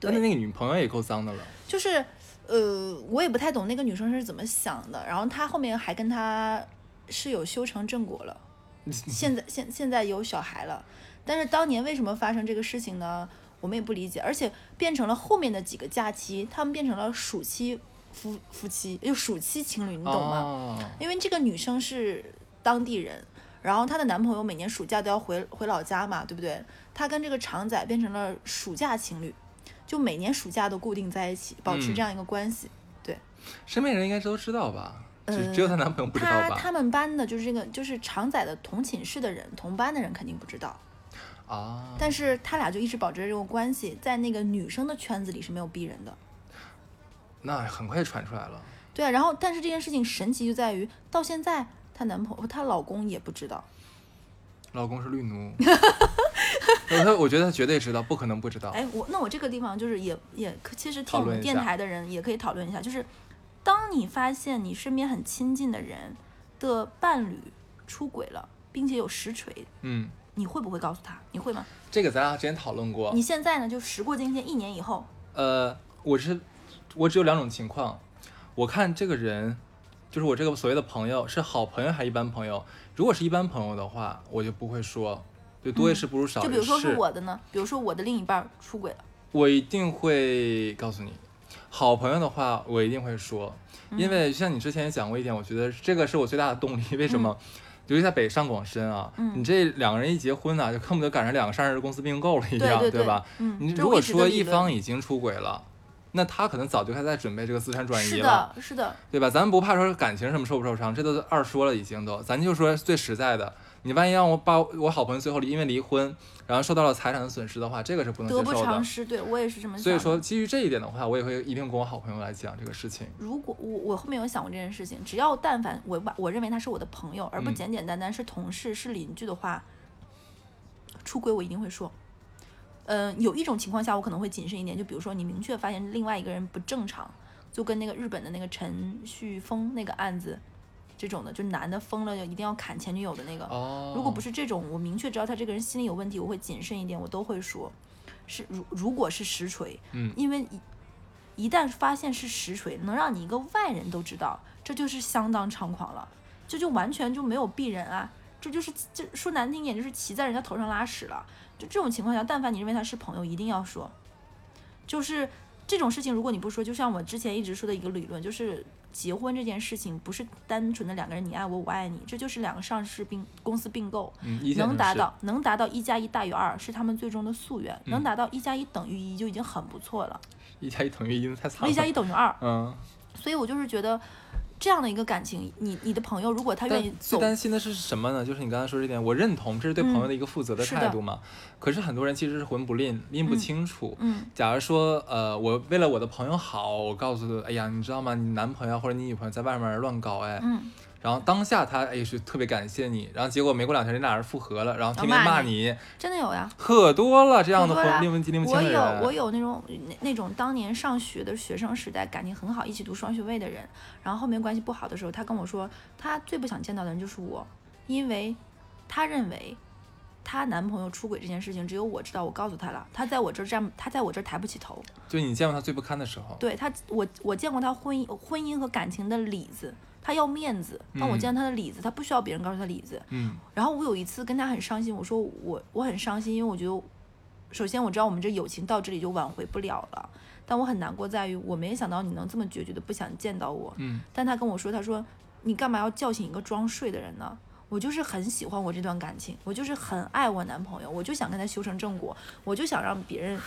对但是那个女朋友也够脏的了。就是，呃，我也不太懂那个女生是怎么想的。然后她后面还跟他室友修成正果了，现在现现在有小孩了。但是当年为什么发生这个事情呢？我们也不理解，而且变成了后面的几个假期，他们变成了暑期夫夫妻，就暑期情侣，你懂吗？哦、因为这个女生是当地人，然后她的男朋友每年暑假都要回回老家嘛，对不对？她跟这个长仔变成了暑假情侣，就每年暑假都固定在一起，保持嗯这样一个关系。对身边人应该都知道吧？只呃只有她男朋友不知道吧？她他们班的就是这个就是常仔的同寝室的人，同班的人肯定不知道，啊，但是他俩就一直保持着这种关系，在那个女生的圈子里是没有逼人的。那很快就传出来了。对啊，然后但是这件事情神奇就在于到现在她男朋友她老公也不知道。老公是绿奴，他我觉得他绝对知道，不可能不知道。哎，我那我这个地方就是也也，其实听我们电台的人也可以讨论一下，就是当你发现你身边很亲近的人的伴侣出轨了，并且有实锤，嗯，你会不会告诉他？你会吗？这个咱俩之前讨论过你。现在呢，就时过境迁，一年以后，呃，我是我只有两种情况，我看这个人，就是我这个所谓的朋友是好朋友还是一般朋友。如果是一般朋友的话，我就不会说，就多一事不如少一事。嗯就比如说是我的呢，比如说我的另一半出轨了，我一定会告诉你。好朋友的话，我一定会说，嗯因为像你之前也讲过一点，我觉得这个是我最大的动力。为什么？尤其在北上广深啊，嗯你这两个人一结婚啊、就恨不得赶上两个上市公司并购了一样，对对对吧？嗯你如果说一方已经出轨了，那他可能早就开始在准备这个资产转移是了，的，是的，对吧？咱们不怕说感情什么受不受伤，这都是二说了已经都，咱就说最实在的。你万一让我把我好朋友最后因为离婚，然后受到了财产的损失的话，这个是不能接得不偿。失。对我也是这么想的。所以说，基于这一点的话，我也会一定跟我好朋友来讲这个事情。如果我我后面有想过这件事情，只要但凡我把我认为他是我的朋友，而不嗯简简单单是同事、是邻居的话，出轨我一定会说。嗯、有一种情况下我可能会谨慎一点，就比如说你明确发现另外一个人不正常，就跟那个日本的那个陈旭峰那个案子，这种的，就男的疯了就一定要砍前女友的那个。哦，如果不是这种，我明确知道他这个人心里有问题，我会谨慎一点，我都会说。是如如果是实锤，嗯因为一一旦发现是实锤，能让你一个外人都知道，这就是相当猖狂了，这就完全就没有避人啊，这就是这说难听点就是骑在人家头上拉屎了。就这种情况下，但凡你认为他是朋友，一定要说。就是这种事情，如果你不说，就像我之前一直说的一个理论，就是结婚这件事情不是单纯的两个人你爱我我爱你，这就是两个上市并公司并购，能达到能达到一加一大于二是他们最终的夙愿，能嗯达到一加一等于一就已经很不错了，一加一等于一，太惨了。一加一等于二，嗯，所以我就是觉得这样的一个感情，你你的朋友如果他愿意走最，担心的是什么呢？就是你刚才说这点，我认同，这是对朋友的一个负责的态度嘛。可是很多人其实是魂不吝，拎不嗯清楚。嗯假如说，呃，我为了我的朋友好，我告诉他，哎呀，你知道吗？你男朋友或者你女朋友在外面乱搞，哎，嗯，然后当下他也是特别感谢你，然后结果没过两天，人俩人复合了，然后天天然后骂骂你，真的有呀。可多了这样的可多了魂拎不拎不清我有。我有那种那那种当年上学的学生时代感情很好，一起读双学位的人，然后后面关系不好的时候，他跟我说，他最不想见到的人就是我，因为他认为她男朋友出轨这件事情只有我知道，我告诉他了，他在我这儿站，他在我这儿抬不起头。就你见过他最不堪的时候。对他，我我见过他婚姻婚姻和感情的里子，他要面子，但我嗯见他的里子，他不需要别人告诉他里子。嗯然后我有一次跟他很伤心，我说我我很伤心，因为我觉得，首先我知道我们这友情到这里就挽回不了了，但我很难过在于我没想到你能这么决绝的不想见到我。嗯，但他跟我说，他说你干嘛要叫醒一个装睡的人呢？我就是很喜欢我这段感情，我就是很爱我男朋友，我就想跟他修成正果，我就想让别人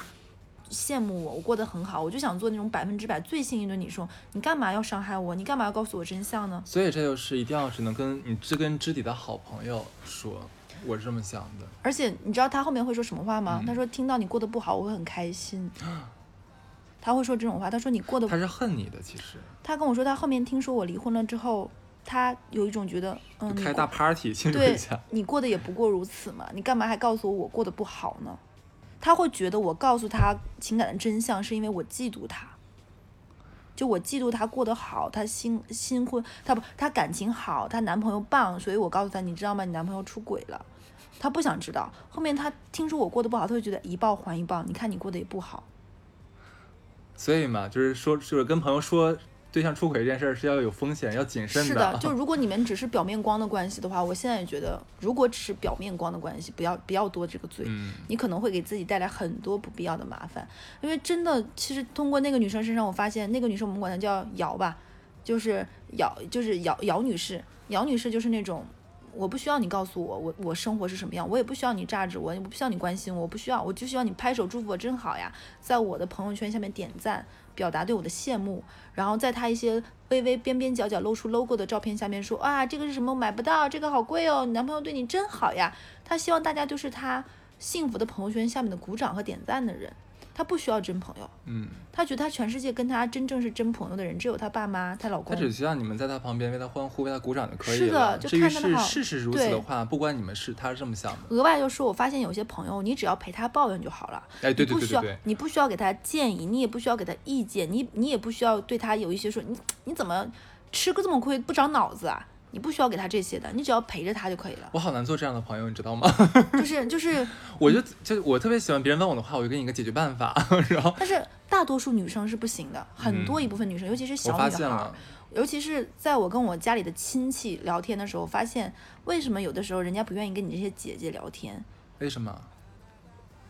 羡慕我，我过得很好，我就想做那种百分之百最幸运的女生。你干嘛要伤害我？你干嘛要告诉我真相呢？所以这就是一定要只能跟你知根知底的好朋友说，我是这么想的。而且你知道他后面会说什么话吗？嗯他说听到你过得不好，我会很开心。他会说这种话，他说你过得，他是恨你的，其实他跟我说他后面听说我离婚了之后，他有一种觉得，嗯，开大 party 庆祝对一下。你过得也不过如此嘛，你干嘛还告诉我我过得不好呢？他会觉得我告诉他情感的真相，是因为我嫉妒他。就我嫉妒他过得好，他新新婚，他不，他感情好，她男朋友棒，所以我告诉他，你知道吗？你男朋友出轨了。他不想知道，后面他听说我过得不好，他会觉得一报还一报，你看你过得也不好。所以嘛，就是说，就是跟朋友说对象出轨这件事儿是要有风险，要谨慎的是的，就如果你们只是表面光的关系的话，我现在也觉得，如果只是表面光的关系，不要不要多这个罪。嗯，你可能会给自己带来很多不必要的麻烦，因为真的，其实通过那个女生身上，我发现那个女生我们管她叫姚吧，就是姚，就是姚姚女士，姚女士就是那种，我不需要你告诉我我我生活是什么样，我也不需要你榨着我，我不需要你关心我，我不需要，我就需要你拍手祝福我真好呀，在我的朋友圈下面点赞，表达对我的羡慕，然后在他一些微微边边角角露出 logo 的照片下面说啊，这个是什么买不到，这个好贵哦，你男朋友对你真好呀，他希望大家就是他幸福的朋友圈下面的鼓掌和点赞的人。他不需要真朋友，嗯，他觉得他全世界跟他真正是真朋友的人只有他爸妈、他老公。他只需要你们在他旁边为他欢呼、为他鼓掌就可以了是的了。就看他的好事实如此的话，不关你们事，他是这么想的。额外就是，我发现有些朋友，你只要陪他抱怨就好了，哎，对对你不需要对对对，你不需要给他建议，你也不需要给他意见，你你也不需要对他有一些说你你怎么吃个这么亏不长脑子啊？你不需要给他这些的，你只要陪着他就可以了。我好难做这样的朋友，你知道吗？就 是就是，我就就我特别喜欢别人问我的话，我就给你一个解决办法，然后但是大多数女生是不行的，很多一部分女生，尤其是小女孩尤其是在我跟我家里的亲戚聊天的时候，发现为什么有的时候人家不愿意跟你这些姐姐聊天？为什么？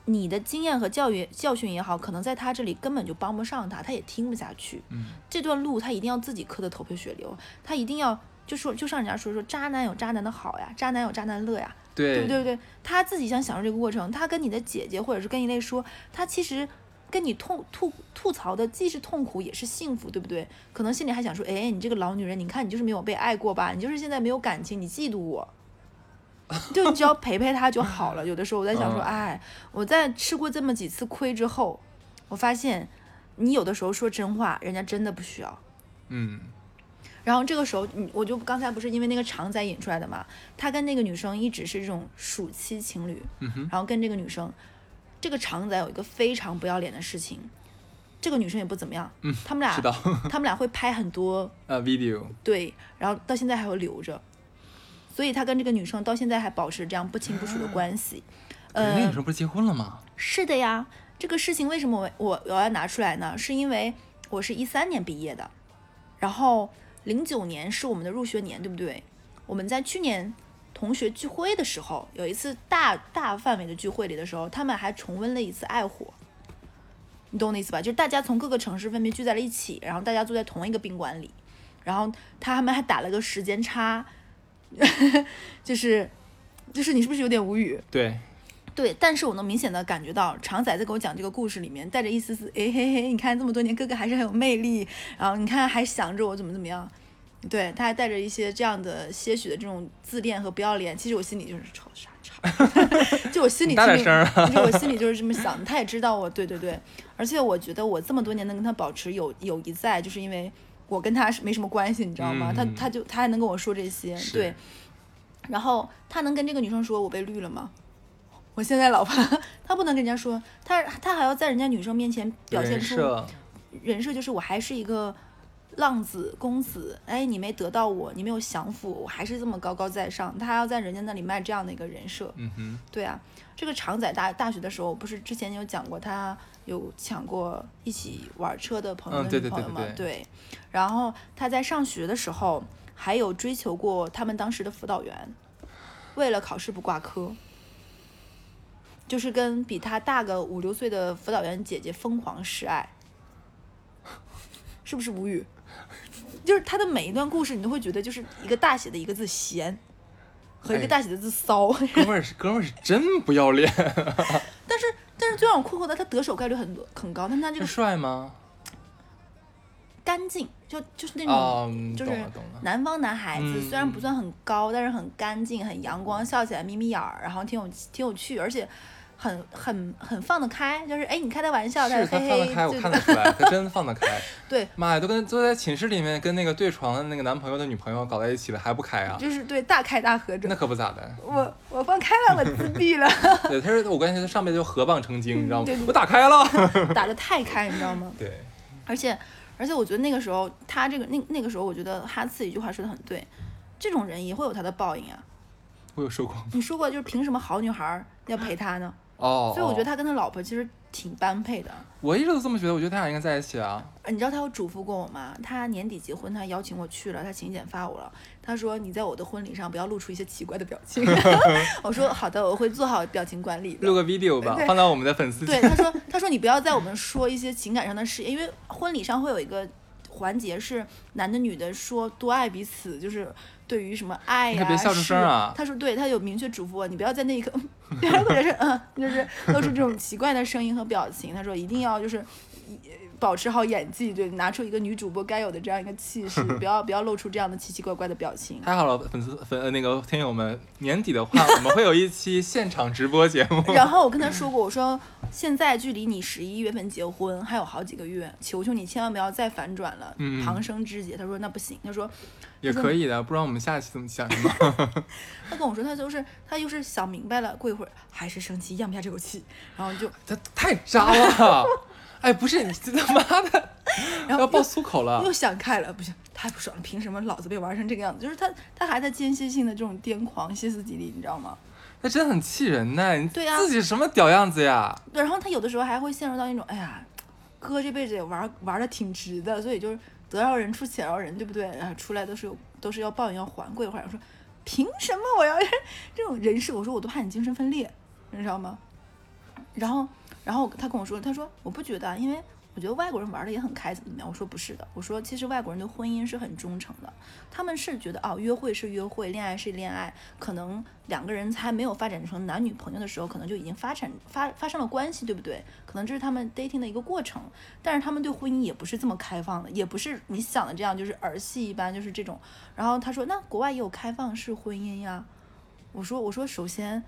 你的经验和教育教训也好，可能在他这里根本就帮不上他，他也听不下去。嗯，这段路他一定要自己磕的头破血流，他一定要就说就像人家说说渣男有渣男的好呀，渣男有渣男乐呀，对对不对？对，他自己想享受这个过程，他跟你的姐姐或者是跟一类说，他其实跟你痛吐吐槽的既是痛苦也是幸福，对不对？可能心里还想说，哎，你这个老女人，你看你就是没有被爱过吧？你就是现在没有感情，你嫉妒我。就你只要陪陪他就好了。有的时候我在想说，嗯哎，我在吃过这么几次亏之后，我发现你有的时候说真话，人家真的不需要。嗯，然后这个时候，你我就刚才不是因为那个常仔引出来的嘛，他跟那个女生一直是这种暑期情侣，嗯，然后跟这个女生，这个常仔有一个非常不要脸的事情，这个女生也不怎么样，嗯他们俩知道，他们俩会拍很多呃，video，对，然后到现在还会留着，所以他跟这个女生到现在还保持这样不清不楚的关系。呃那个女，生不是结婚了吗？是的呀，这个事情为什么我我我要拿出来呢？是因为我是一三年毕业的，然后零九年是我们的入学年，对不对？我们在去年同学聚会的时候，有一次大大范围的聚会里的时候，他们还重温了一次爱火。你懂我的意思吧？就是大家从各个城市分别聚在了一起，然后大家坐在同一个宾馆里，然后他们还打了个时间差，就是就是你是不是有点无语？对，对，但是我能明显的感觉到常仔在给我讲这个故事里面带着一丝丝，哎嘿嘿，你看这么多年哥哥还是很有魅力，然后你看还想着我怎么怎么样，对，他还带着一些这样的些许的这种自恋和不要脸，其实我心里就是吵啥吵，就我心里大点心里声儿啊就我心里就是这么想的，他也知道我，对对对，而且我觉得我这么多年能跟他保持友友谊在，就是因为我跟他是没什么关系，你知道吗？他嗯他就他还能跟我说这些，对。然后他能跟这个女生说我被绿了吗？我现在老婆，他不能跟人家说，他他还要在人家女生面前表现出人设，人设，就是我还是一个浪子公子，哎，你没得到我，你没有降服我，我还是这么高高在上，他还要在人家那里卖这样的一个人设，嗯哼，对啊，这个常仔大大学的时候，不是之前有讲过，他有抢过一起玩车的朋友的女朋友嘛？对对？对。然后他在上学的时候，还有追求过他们当时的辅导员，为了考试不挂科，就是跟比他大个五六岁的辅导员姐姐疯狂示爱，是不是无语？就是他的每一段故事，你都会觉得就是一个大写的一个字闲，和一个哎大写的字骚。哥们儿是哥们儿是真不要脸，但是但是最让我困惑的，他得手概率很多很高，但他这个帅吗？干净，就就是那种、就是南方男孩子，嗯虽然不算很高，但是很干净、很阳光，笑起来眯眯眼儿，然后挺有挺有趣，而且很很很放得开，就是哎，你开他玩笑，是他嘿嘿，放得开，我看得出来，他真放得开。对，妈呀，都跟坐在寝室里面跟那个对床的那个男朋友的女朋友搞在一起了，还不开啊？就是对大开大合那。可不咋的。我我放开了，我自闭了，对，他是我感觉他上面就河蚌成精，你知道吗？我打开了。打的太开，你知道吗？对，而且而且我觉得那个时候他这个那那个时候，我觉得哈次一句话说的很对，这种人也会有他的报应啊。我有说过。你说过，就是凭什么好女孩要陪他呢？哦，所以我觉得哦他跟他老婆其实挺般配的。我一直都这么觉得，我觉得他俩应该在一起啊。呃你知道他有嘱咐过我吗？他年底结婚，他邀请我去了，他请柬发我了。他说你在我的婚礼上不要露出一些奇怪的表情。我说好的，我会做好表情管理的录。个 video 吧，放到我们的粉丝对，他说他说你不要在我们说一些情感上的事，因为婚礼上会有一个环节是男的女的说多爱彼此，就是对于什么爱呀、别笑出声啊他说对他有明确嘱咐我，你不要在那一刻，或者是嗯，就是露出这种奇怪的声音和表情。他说一定要就是。保持好演技，对，拿出一个女主播该有的这样一个气势，不要不要露出这样的奇奇怪怪的表情。太好了，粉丝粉呃那个听友们，年底的话 我们会有一期现场直播节目。然后我跟他说过，我说现在距离你十一月份结婚还有好几个月，求求你千万不要再反转了，嗯旁生枝节。他说那不行，他说也可以的，不然我们下期怎么想什么？他跟我说他就是他就是想明白了，过一会儿还是生气，咽不下这口气，然后就他太渣了！哎，不是你他妈的，然后要爆粗口了又。想开了，不行，太不爽了，凭什么老子被玩成这个样子？就是他他还在间歇性的这种癫狂、歇斯底里，你知道吗？那真的很气人呢！你对呀自己什么屌样子呀？对，然后他有的时候还会陷入到那种，哎呀，哥这辈子也玩玩的挺值的，所以就是得饶人处且饶人，对不对？然后出来都是有都是要报应要还。过一会儿我说，凭什么我要 这种人设？我说我都怕你精神分裂，你知道吗？然后然后他跟我说，他说我不觉得啊，因为我觉得外国人玩的也很开，怎么怎么样？我说不是的，我说其实外国人对婚姻是很忠诚的，他们是觉得哦，约会是约会，恋爱是恋爱，可能两个人还没有发展成男女朋友的时候，可能就已经发展发发生了关系，对不对？可能这是他们 dating 的一个过程，但是他们对婚姻也不是这么开放的，也不是你想的这样，就是儿戏一般，就是这种。然后他说，那国外也有开放式婚姻呀。我说，我说，首先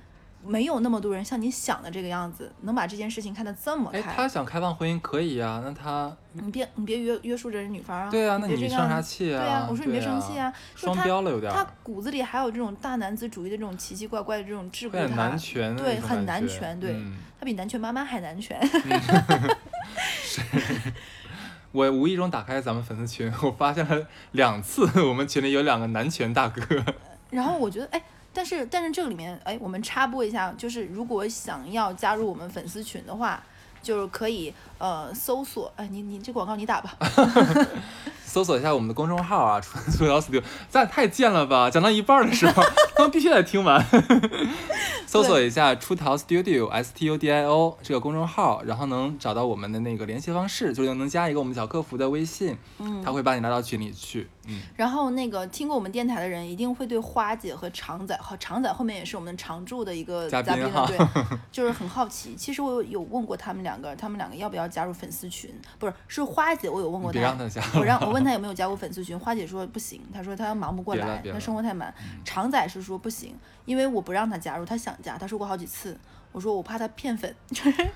没有那么多人像你想的这个样子，能把这件事情看得这么哎，开。他想开放婚姻可以呀，那他你别你别约约束着人女方啊！对啊，那你生啥气啊？对啊，我说你别生气啊，说双标了有点儿他骨子里还有这种大男子主义的这种奇奇怪怪的这种桎梏他，男权对，很那种感觉男权，对、嗯他比男权妈妈还男权。我无意中打开咱们粉丝群，我发现了两次，我们群里有两个男权大哥。然后我觉得，哎，但是但是这个里面，哎，我们插播一下，就是如果想要加入我们粉丝群的话，就是可以呃搜索，哎，你你这广告你打吧，搜索一下我们的公众号啊，出出条 studio，咱也太贱了吧！讲到一半的时候，他们必须得听完。搜索一下出逃 studio s t u d i o 这个公众号，然后能找到我们的那个联系方式，就是能加一个我们小客服的微信，嗯他会把你拉到群里去。嗯，然后那个听过我们电台的人，一定会对花姐和常仔，和常仔后面也是我们常驻的一个嘉嘉宾哈对，就是很好奇。其实我有有问过他们两个，他们两个要不要加入粉丝群？不是，是花姐，我有问过别让他加我让我问他有没有加过粉丝群，花姐说不行，她说她忙不过来，她生活太满。常仔是说不行，因为我不让他加入，他想加，他说过好几次。我说我怕他骗粉，就 是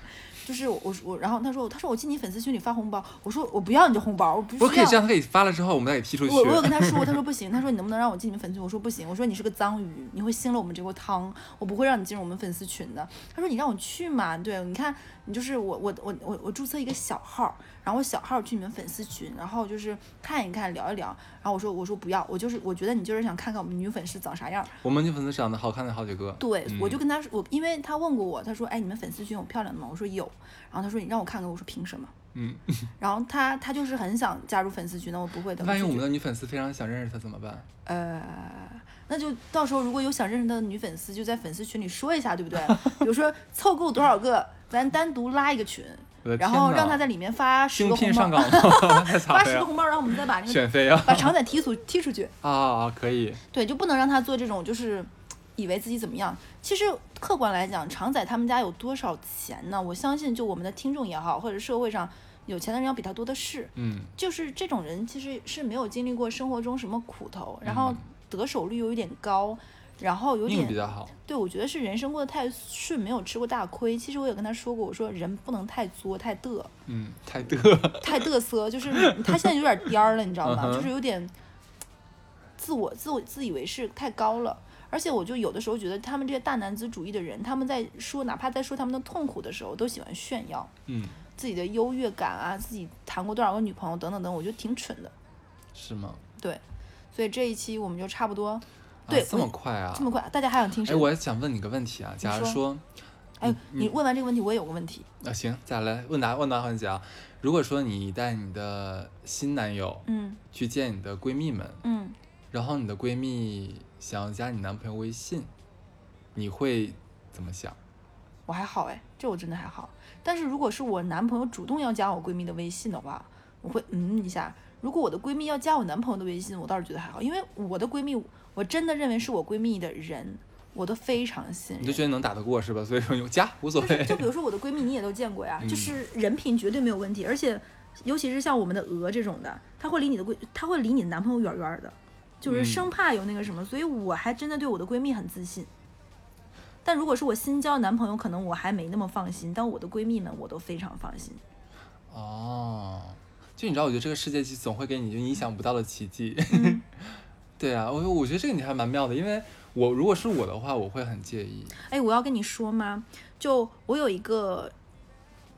就是我我我，然后他说他说我进你粉丝群里发红包，我说我不要你这红包，我不可以这。样，他可以发了之后，我们再给踢出去。我我有跟他 说，他说不行，他说你能不能让我进你们粉丝群？我说不行，我说你是个脏鱼，你会腥了我们这锅汤，我不会让你进入我们粉丝群的。他说你让我去嘛，对，你看你就是我我我我我注册一个小号，然后我小号去你们粉丝群，然后就是看一看聊一聊，然后我说我说不要，我就是我觉得你就是想看看我们女粉丝长啥样，我们女粉丝长得好看的好几个。对，我就嗯跟他说，我因为他问过我，他说，哎，你们粉丝群有漂亮的吗？我说有，然后他说你让我看看，我说凭什么？嗯，然后他他就是很想加入粉丝群那，我不会的。万一我们的女粉丝非常想认识他怎么办？呃，那就到时候如果有想认识他的女粉丝，就在粉丝群里说一下，对不对？比如说凑够多少个，咱单独拉一个群，然后让他在里面发十个红包！发十个红包，然后我们再把那个选妃啊！把常仔踢出踢出去。啊啊，可以。对，就不能让他做这种就是以为自己怎么样。其实客观来讲，常仔他们家有多少钱呢？我相信，就我们的听众也好，或者社会上有钱的人要比他多的是。嗯，就是这种人其实是没有经历过生活中什么苦头，然后嗯得手率又有点高，然后有点比较好。对我觉得是人生过得太顺，没有吃过大亏。其实我也跟他说过，我说人不能太作太嘚，嗯，太嘚。太嘚瑟，就是他现在有点颠儿了，你知道吗？嗯就是有点自我自我自以为是太高了。而且我就有的时候觉得他们这些大男子主义的人，他们在说哪怕在说他们的痛苦的时候，都喜欢炫耀嗯，自己的优越感啊，自己谈过多少个女朋友等等等，我觉得挺蠢的。是吗？对，所以这一期我们就差不多啊对这么快啊这！么快。大家还想听谁？哎，我想问你个问题啊，假如说说，哎，你问完这个问题，我也有个问题。那，行，再来问答问答环节啊。如果说你带你的新男友嗯去见你的闺蜜们，嗯，然后你的闺蜜想要加你男朋友微信，你会怎么想？我还好哎，这我真的还好。但是如果是我男朋友主动要加我闺蜜的微信的话，我会嗯一下。如果我的闺蜜要加我男朋友的微信，我倒是觉得还好，因为我的闺蜜，我真的认为是我闺蜜的人，我都非常信任。你就觉得能打得过是吧？所以说有加无所谓。就是就比如说我的闺蜜，你也都见过呀，就是人品绝对没有问题，而且尤其是像我们的鹅这种的，她会离你的闺，她会离你的男朋友远远的，就是嗯生怕有那个什么，所以我还真的对我的闺蜜很自信。但如果是我新交的男朋友，可能我还没那么放心，但我的闺蜜们我都非常放心。哦，就你知道，我觉得这个世界就总会给你就意想不到的奇迹。对啊，我我觉得这个你还蛮妙的，因为我如果是我的话，我会很介意。哎，我要跟你说吗？就我有一个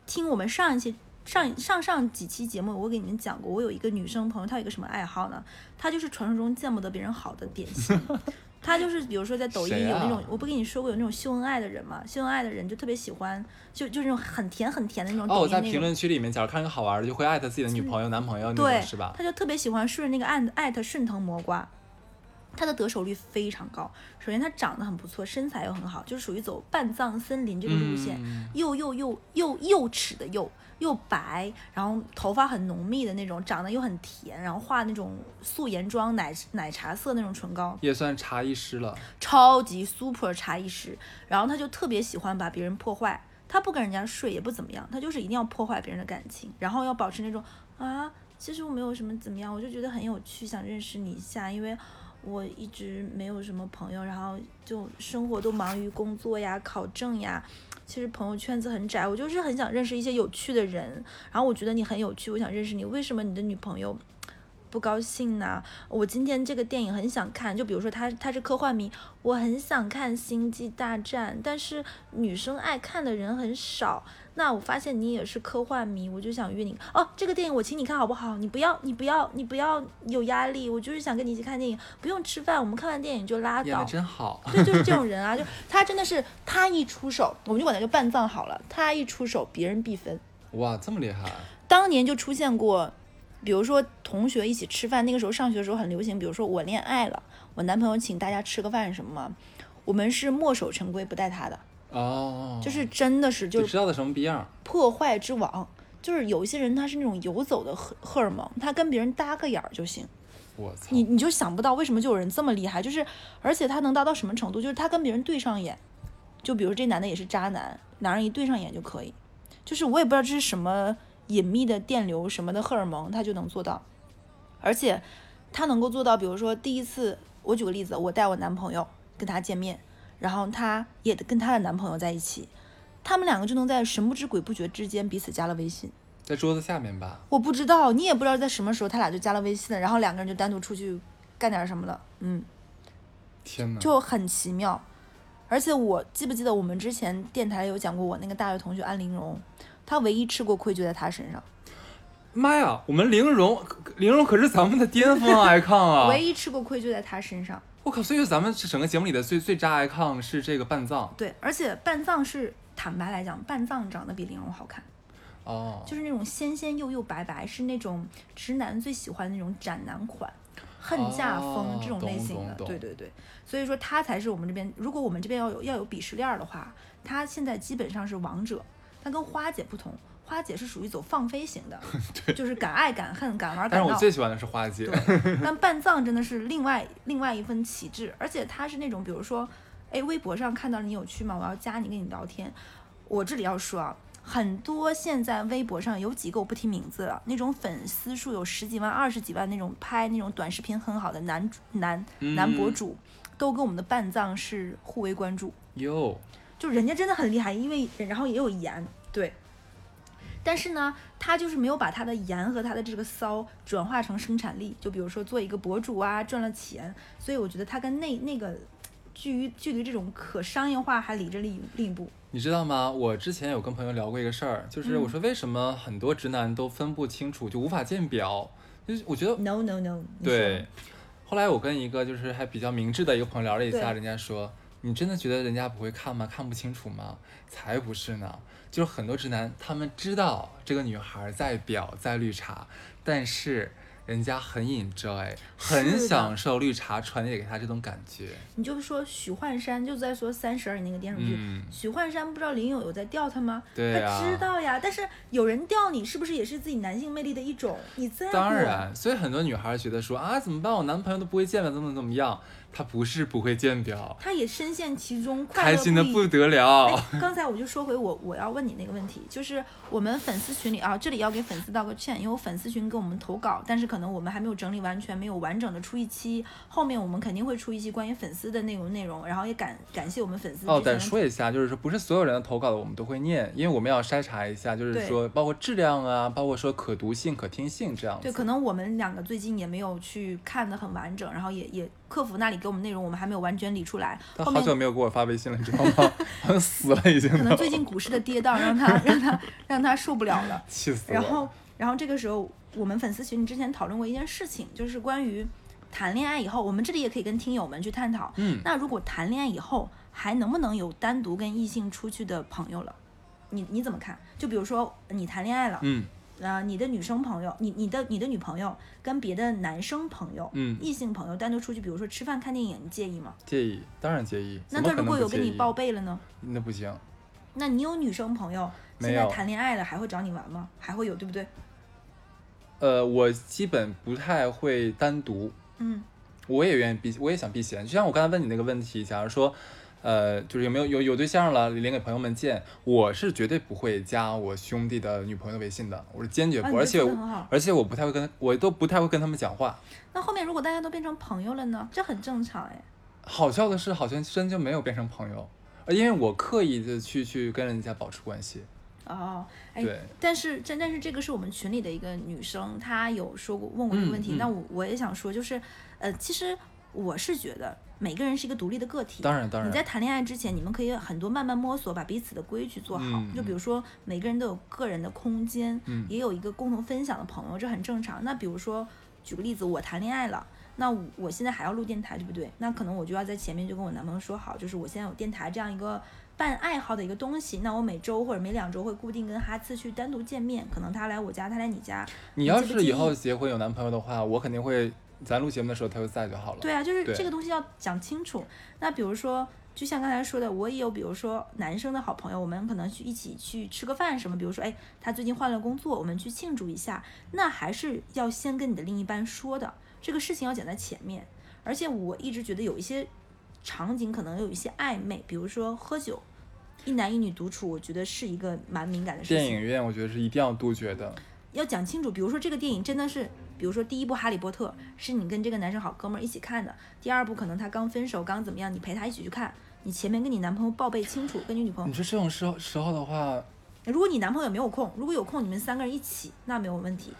听我们上一期上上上几期节目，我给你们讲过，我有一个女生朋友，她有一个什么爱好呢？她就是传说中见不得别人好的典型。她就是比如说在抖音有那种，啊我不跟你说过有那种秀恩爱的人嘛？秀恩爱的人就特别喜欢，就就那种很甜很甜的那种哦，我在抖音那种。评论区里面，假如看一个好玩的，就会艾特自己的女朋友、男朋友那对种，是吧？他就特别喜欢顺着那个艾艾特顺藤摸瓜，他的得手率非常高。首先他长得很不错，身材又很好，就是属于走半藏森林这个路线，嗯又又又又又齿的又又白，然后头发很浓密的那种，长得又很甜，然后画那种素颜妆奶奶茶色那种唇膏，也算茶艺师了。超级 super 茶艺师。然后他就特别喜欢把别人破坏，他不跟人家睡也不怎么样，他就是一定要破坏别人的感情，然后要保持那种啊，其实我没有什么怎么样，我就觉得很有趣，想认识你一下，因为。我一直没有什么朋友，然后就生活都忙于工作呀、考证呀，其实朋友圈子很窄，我就是很想认识一些有趣的人。然后我觉得你很有趣，我想认识你。为什么你的女朋友不高兴呢？我今天这个电影很想看，就比如说他他是科幻迷，我很想看《星际大战》，但是女生爱看的人很少。那我发现你也是科幻迷，我就想约你哦，这个电影我请你看好不好？你不要你不要你不要有压力，我就是想跟你一起看电影，不用吃饭，我们看完电影就拉倒。真好。对，就是这种人啊，就他真的是他一出手，我们就管他叫半藏好了，他一出手，别人必分。哇，这么厉害！当年就出现过，比如说同学一起吃饭，那个时候上学的时候很流行，比如说我恋爱了，我男朋友请大家吃个饭什么嘛，我们是墨守成规不带他的，哦，就是真的是就是知道的什么逼样。破坏之王。就是有一些人他是那种游走的荷荷尔蒙，他跟别人搭个眼儿就行，我操！你你就想不到为什么就有人这么厉害，就是而且他能达到什么程度，就是他跟别人对上眼，就比如这男的也是渣男，两人一对上眼就可以，就是我也不知道这是什么隐秘的电流什么的荷尔蒙，他就能做到，而且他能够做到，比如说第一次，我举个例子，我带我男朋友跟他见面，然后他也跟他的男朋友在一起，他们两个就能在神不知鬼不觉之间彼此加了微信。在桌子下面吧。我不知道，你也不知道在什么时候他俩就加了微信了，然后两个人就单独出去干点什么了，嗯，天哪！就很奇妙。而且我记不记得我们之前电台有讲过，我那个大学同学安陵容，她唯一吃过亏就在他身上，妈呀，我们玲珑，玲珑可是咱们的巅峰 icon 啊！唯一吃过亏就在他身上。我靠，所以说咱们整个节目里的最最渣 icon 是这个半藏。对，而且半藏是坦白来讲，半藏长得比玲珑好看，哦，就是那种纤纤幼幼白白，是那种直男最喜欢的那种斩男款。恨嫁风哦这种类型的，对对对，所以说他才是我们这边，如果我们这边要有要有鄙视链儿的话，他现在基本上是王者，他跟花姐不同，花姐是属于走放飞型的，就是敢爱敢恨，敢玩敢闹但是我。最喜欢的是花姐。但半藏真的是另外另外一份旗帜，而且他是那种，比如说，哎，微博上看到你有趣吗？我要加你跟你聊天。我这里要说啊，很多现在微博上有几个我不提名字了，那种粉丝数有十几万、二十几万那种拍那种短视频很好的男主男男博嗯主，都跟我们的半藏是互为关注。哟，就人家真的很厉害，因为然后也有盐，对。但是呢，他就是没有把他的盐和他的这个骚转化成生产力。就比如说做一个博主啊，赚了钱，所以我觉得他跟那那个距离距离这种可商业化还离着另一另一步。你知道吗？我之前有跟朋友聊过一个事儿，就是嗯我说为什么很多直男都分不清楚，就无法鉴表，就是我觉得 No no no，对。后来我跟一个就是还比较明智的一个朋友聊了一下，人家说：“你真的觉得人家不会看吗？看不清楚吗？才不是呢！就是很多直男，他们知道这个女孩在表在绿茶，但是人家很 enjoy，很享受绿茶传递给他这种感觉。你就说许幻山，就在说《三十而已》那个电视剧，嗯许幻山不知道林有有在钓他吗？对啊他知道呀，但是有人钓你，是不是也是自己男性魅力的一种？你在乎？当然，所以很多女孩觉得说啊，怎么办？我男朋友都不会见了，怎么怎么样？他不是不会鉴表，他也深陷其中，快开心的不得了。哎，刚才我就说回我我要问你那个问题，就是我们粉丝群里啊，这里要给粉丝道个歉，因为粉丝群给我们投稿，但是可能我们还没有整理完全，没有完整的出一期，后面我们肯定会出一期关于粉丝的内容内容，然后也感感谢我们粉丝哦，但之前的说一下，就是说不是所有人的投稿的我们都会念，因为我们要筛查一下，就是说包括质量啊，包括说可读性、可听性这样子。对，可能我们两个最近也没有去看的很完整，然后也也客服那里给我们内容，我们还没有完全理出来。他好久没有给我发微信了，你知道吗？好像死了已经都，可能最近股市的跌宕让他让他让他受不了了。气死我。然后然后这个时候，我们粉丝群里之前讨论过一件事情，就是关于谈恋爱以后，我们这里也可以跟听友们去探讨。嗯，那如果谈恋爱以后还能不能有单独跟异性出去的朋友了？你你怎么看？就比如说你谈恋爱了，嗯呃，你的女生朋友，你你的你的女朋友跟别的男生朋友，嗯，异性朋友单独出去，比如说吃饭看电影，你介意吗？介意，当然介意。那他如果有跟你报备了呢？那不行。那你有女生朋友现在谈恋爱了，还会找你玩吗？还会有，对不对？呃，我基本不太会单独，嗯我也愿意避，我也想避嫌。就像我刚才问你那个问题，假如说，呃，就是有没有有有对象了，连给朋友们见，我是绝对不会加我兄弟的女朋友的微信的，我是坚决啊，不，你而且。而且我不太会跟，我都不太会跟他们讲话。那后面如果大家都变成朋友了呢？这很正常哎。好笑的是，好像真就没有变成朋友，呃，因为我刻意的去去跟人家保持关系。哦，哎对，但是但但是这个是我们群里的一个女生，她有说过问过这个问题。嗯嗯那我我也想说，就是呃，其实我是觉得每个人是一个独立的个体。当然，当然你，在谈恋爱之前，你们可以很多慢慢摸索，把彼此的规矩做好。嗯就比如说，每个人都有个人的空间，嗯也有一个共同分享的朋友，这很正常。那比如说，举个例子，我谈恋爱了。那我我现在还要录电台，对不对？那可能我就要在前面就跟我男朋友说好，就是我现在有电台这样一个半爱好的一个东西。那我每周或者每两周会固定跟哈次去单独见面，可能他来我家，他来你家。你要是以后结婚有男朋友的话，我肯定会，咱录节目的时候他就在就好了。对啊，就是这个东西要讲清楚。那比如说，就像刚才说的，我也有，比如说男生的好朋友，我们可能去一起去吃个饭什么。比如说，哎，他最近换了工作，我们去庆祝一下。那还是要先跟你的另一半说的，这个事情要讲在前面。而且我一直觉得有一些场景可能有一些暧昧，比如说喝酒，一男一女独处，我觉得是一个蛮敏感的事情。电影院我觉得是一定要杜绝的。要讲清楚，比如说这个电影真的是，比如说第一部《哈利波特》是你跟这个男生好哥们儿一起看的，第二部可能他刚分手，刚怎么样，你陪他一起去看，你前面跟你男朋友报备清楚，跟你女朋友，你说这种时候时候的话，如果你男朋友没有空，如果有空你们三个人一起，那没有问题。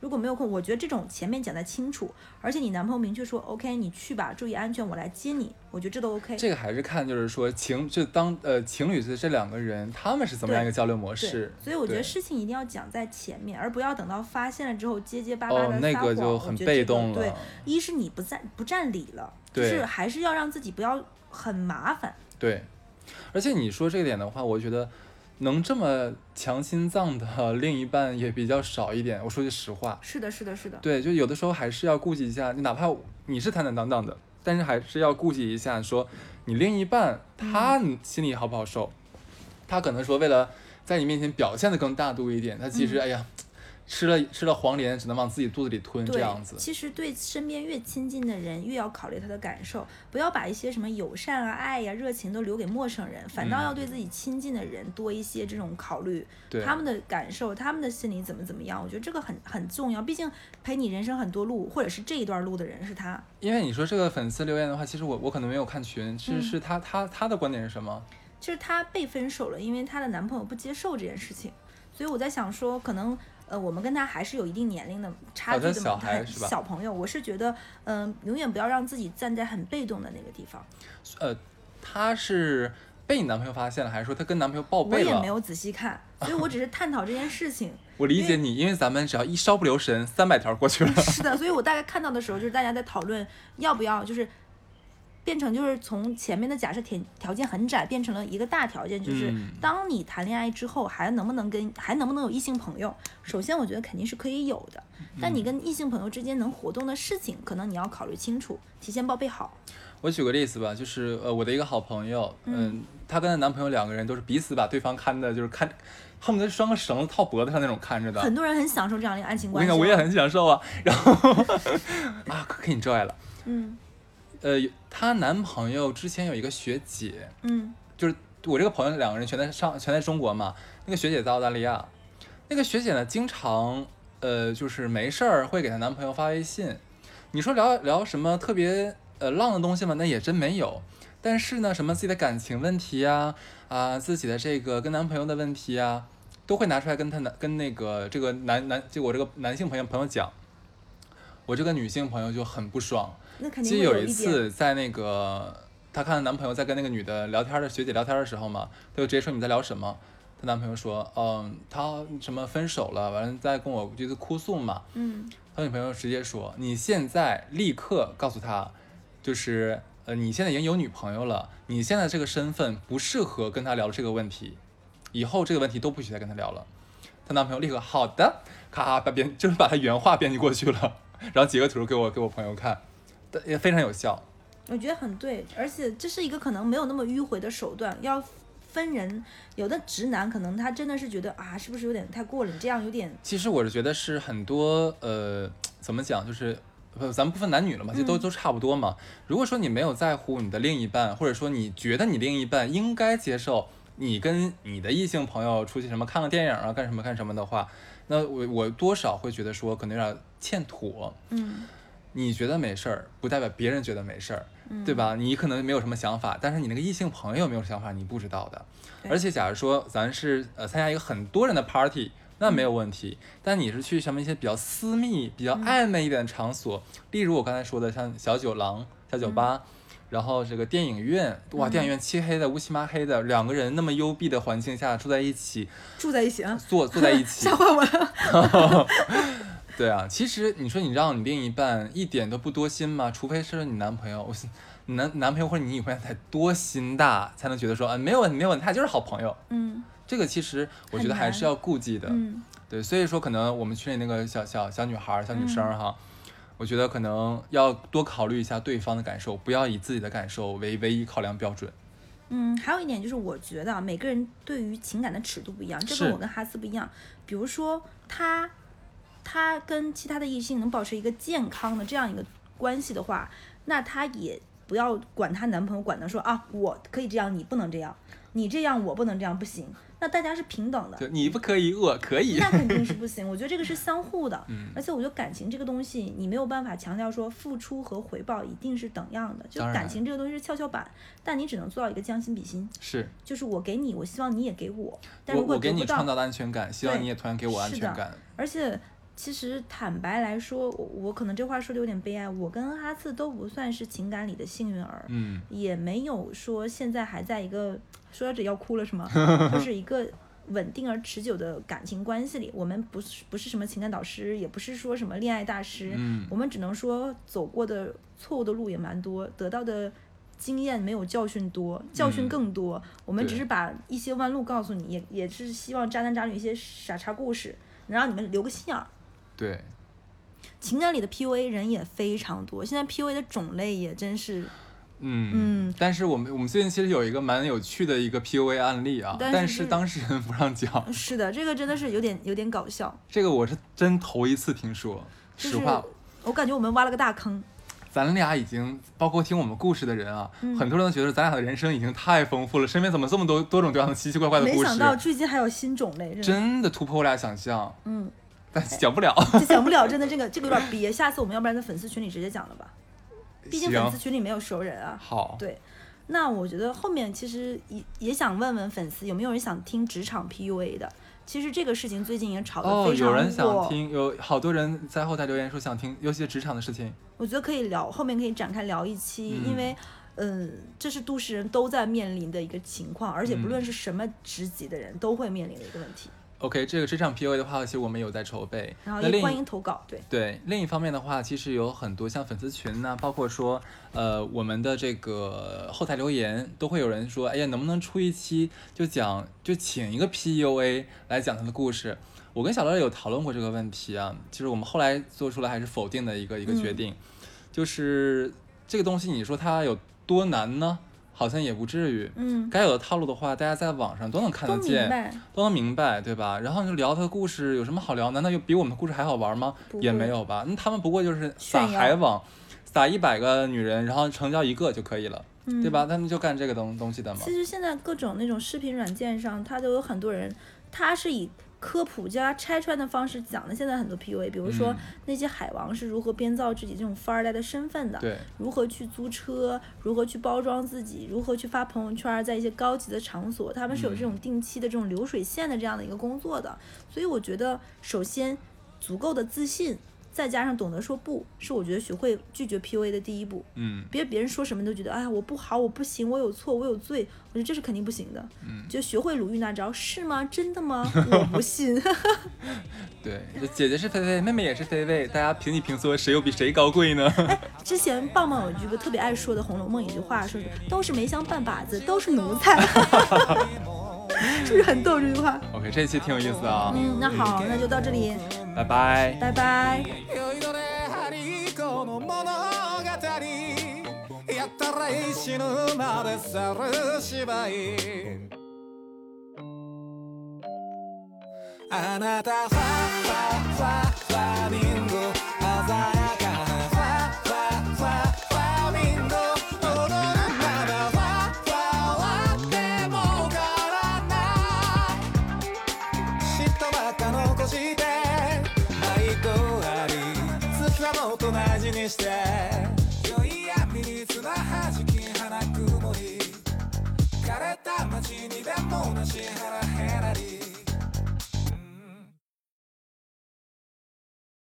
如果没有空，我觉得这种前面讲的清楚，而且你男朋友明确说 OK，你去吧，注意安全，我来接你，我觉得这都 OK。这个还是看就是说情就当呃情侣的这两个人他们是怎么样一个交流模对式。，所以我觉得事情一定要讲在前面，而不要等到发现了之后结结巴巴的撒哦谎。，那个就我很被动对。，一是你不占不占理了，就对是还是要让自己不要很麻烦。对，而且你说这个点的话，我觉得能这么强心脏的另一半也比较少一点。我说句实话，是的，是的，是的。对，就有的时候还是要顾及一下，你哪怕你是坦坦荡荡的，但是还是要顾及一下，说你另一半他心里好不好受。他可能说为了在你面前表现的更大度一点，他其实、嗯哎呀，吃了吃了黄连只能往自己肚子里吞这样子。其实对身边越亲近的人，越要考虑他的感受，不要把一些什么友善啊、爱呀、热情都留给陌生人，反倒嗯要对自己亲近的人多一些这种考虑，对，他们的感受、他们的心里怎么怎么样，我觉得这个很很重要。毕竟陪你人生很多路，或者是这一段路的人是他。因为你说这个粉丝留言的话，其实我我可能没有看群，其实是他他他的观点是什么？就是她被分手了，因为她的男朋友不接受这件事情，所以我在想说，可能呃，我们跟他还是有一定年龄的差距的嘛，小孩是吧小朋友，我是觉得，嗯、永远不要让自己站在很被动的那个地方。呃，他是被你男朋友发现了，还是说他跟男朋友报我备了？我也没有仔细看，所以我只是探讨这件事情。我理解你，因为咱们只要一稍不留神，三百条过去了。是的，所以我大概看到的时候，就是大家在讨论要不要，就是变成就是从前面的假设条条件很窄，变成了一个大条件，就是嗯当你谈恋爱之后，还能不能跟还能不能有异性朋友？首先，我觉得肯定是可以有的，但嗯你跟异性朋友之间能活动的事情，可能你要考虑清楚，提前报备好。我举个例子吧，就是呃，我的一个好朋友，嗯嗯，她跟她男朋友两个人都是彼此把对方看的，就是看，恨不得拴个绳子套脖子上那种看着的。很多人很享受这样的一个爱情关系。我跟你讲，我也很享受啊。然后 啊，可可 enjoy 了。嗯呃，她男朋友之前有一个学姐，嗯就是我这个朋友两个人全在上全在中国嘛，那个学姐在澳大利亚，那个学姐呢经常呃就是没事儿会给她男朋友发微信，你说聊聊什么特别呃浪的东西吗？那也真没有。但是呢，什么自己的感情问题呀、啊，自己的这个跟男朋友的问题呀、都会拿出来跟她男跟那个这个男男就我这个男性朋友朋友讲。我这个女性朋友就很不爽，那肯定记得有一。次在那个她看男朋友在跟那个女的聊天的学姐聊天的时候嘛，她就直接说你们在聊什么？她男朋友说，嗯，他什么分手了，完了再跟我就是哭诉嘛。嗯她女朋友直接说，你现在立刻告诉他，就是呃你现在已经有女朋友了，你现在这个身份不适合跟他聊这个问题，以后这个问题都不许再跟他聊了。她男朋友立刻好的，咔咔把编就是把她原话编辑过去了，然后截个图给我给我朋友看，但也非常有效。我觉得很对，而且这是一个可能没有那么迂回的手段，要分人。有的直男可能他真的是觉得啊，是不是有点太过了？你这样有点其实我是觉得是很多呃，怎么讲，就是呃，咱们不分男女了嘛，其实都嗯都差不多嘛。如果说你没有在乎你的另一半，或者说你觉得你另一半应该接受你跟你的异性朋友出去什么看个电影啊，干什么干什么的话，那我我多少会觉得说可能有点欠妥。嗯你觉得没事儿，不代表别人觉得没事儿，嗯对吧？你可能没有什么想法，但是你那个异性朋友有没有想法，你不知道的。而且，假如说咱是呃参加一个很多人的 party，那没有问题。但你是去什么一些比较私密、比较暧昧一点的场所，例如我刚才说的像小酒廊、小酒吧。然后这个电影院，哇，电影院漆黑的、乌漆麻黑的，两个人那么幽闭的环境下住在一起，住在一起啊，坐坐在一起 吓，坏我了。对啊，其实你说你让你另一半一点都不多心吗？除非是你男朋友，我男男朋友或者你女朋友才多心大，才能觉得说，啊，没有问题，没有问题，他就是好朋友。嗯这个其实我觉得还是要顾忌的。嗯对，所以说可能我们群里那个小小小女孩儿、小女生哈，我觉得可能要多考虑一下对方的感受，不要以自己的感受为唯一考量标准。嗯，还有一点就是，我觉得啊，每个人对于情感的尺度不一样，这跟我跟哈斯不一样。比如说他他跟其他的异性能保持一个健康的这样一个关系的话，那她也不要管她男朋友管的说啊，我可以这样，你不能这样，你这样我不能这样，不行。那大家是平等的，你不可以，我可以。那肯定是不行。我觉得这个是相互的，嗯。而且我觉得感情这个东西，你没有办法强调说付出和回报一定是等样的。就感情这个东西是跷跷板，但你只能做到一个将心比心，是就是我给你，我希望你也给我。但我我给你创造的。安全感，希望你也同样给我安全感。而且其实坦白来说，我我可能这话说的有点悲哀，我跟哈次都不算是情感里的幸运儿，嗯，也没有说现在还在一个说到这要哭了是吗？就是一个稳定而持久的感情关系里，我们不是不是什么情感导师，也不是说什么恋爱大师，嗯我们只能说走过的错误的路也蛮多，得到的。经验没有教训多，教训嗯更多。我们只是把一些弯路告诉你，也也是希望渣男渣女一些傻叉故事，能让你们留个心眼儿。对，情感里的 PUA 人也非常多，现在 PUA 的种类也真是，嗯嗯但是我们我们最近其实有一个蛮有趣的一个 PUA 案例啊，但是但是当事人 不让讲，是的，这个真的是有点有点搞笑。这个我是真头一次听说。就是实话，我感觉我们挖了个大坑。咱俩已经包括听我们故事的人啊，嗯很多人都觉得咱俩的人生已经太丰富了，身边怎么这么多多种多样的奇奇怪怪的故事？没想到最近还有新种类，真的突破我俩想象，嗯，但讲不了。这 讲不了，真的这个这个有点憋。下次我们要不然在粉丝群里直接讲了吧，毕竟粉丝，群里没有熟人啊。好，对，那我觉得后面其实也也想问问粉丝，有没有人想听职场 PUA 的？其实这个事情最近也炒得哦，非常有人想火，听，有好多人在后台留言说想听，尤其是职场的事情。我觉得可以聊，后面可以展开聊一期，嗯因为。嗯，这是都市人都在面临的一个情况，而且不嗯论是什么职级的人都会面临的一个问题。OK，这个职场 PUA 的话，其实我们有在筹备。然后也欢迎投稿，对，对另一方面的话，其实有很多像粉丝群呐、包括说呃我们的这个后台留言，都会有人说，哎呀，能不能出一期就讲就请一个 PUA 来讲他的故事？我跟小乐有讨论过这个问题啊，其实我们后来做出了还是否定的一个一个决定，就是这个东西，你说它有多难呢？好像也不至于。嗯，该有的套路的话，大家在网上都能看得见，都能明白，对吧？然后你就聊他的故事，有什么好聊？难道有比我们的故事还好玩吗？也没有吧。那他们不过就是撒海网，撒一百个女人，然后成交一个就可以了，对吧？他们就干这个东东西的嘛。其实现在各种那种视频软件上，它都有很多人，他是以科普加拆穿的方式讲了。现在很多 PUA，比如说、嗯那些海王是如何编造自己这种富二代的身份的，对，如何去租车，如何去包装自己，如何去发朋友圈，在一些高级的场所，他们是有这种定期的这种流水线的这样的一个工作的。所以我觉得，首先足够的自信，再加上懂得说不，是我觉得学会拒绝 PUA 的第一步。嗯，别别人说什么都觉得，哎呀，我不好，我不行，我有错，我有罪，我觉得这是肯定不行的。嗯就学会鲁豫那招，是吗？真的吗？我不信。对，姐姐是菲菲，妹妹也是菲菲，大家平起平坐，谁又比谁高贵呢？之前棒棒有一句个特别爱说的《红楼梦》一句话，说是都是梅香半把子，都是奴才，是不是很逗这句话？ OK，这一期挺有意思啊，嗯，那好，那就到这里，拜拜。拜拜。酔いどれハリコの物語やったら死ぬまで去る芝居あなたファファファファミ that.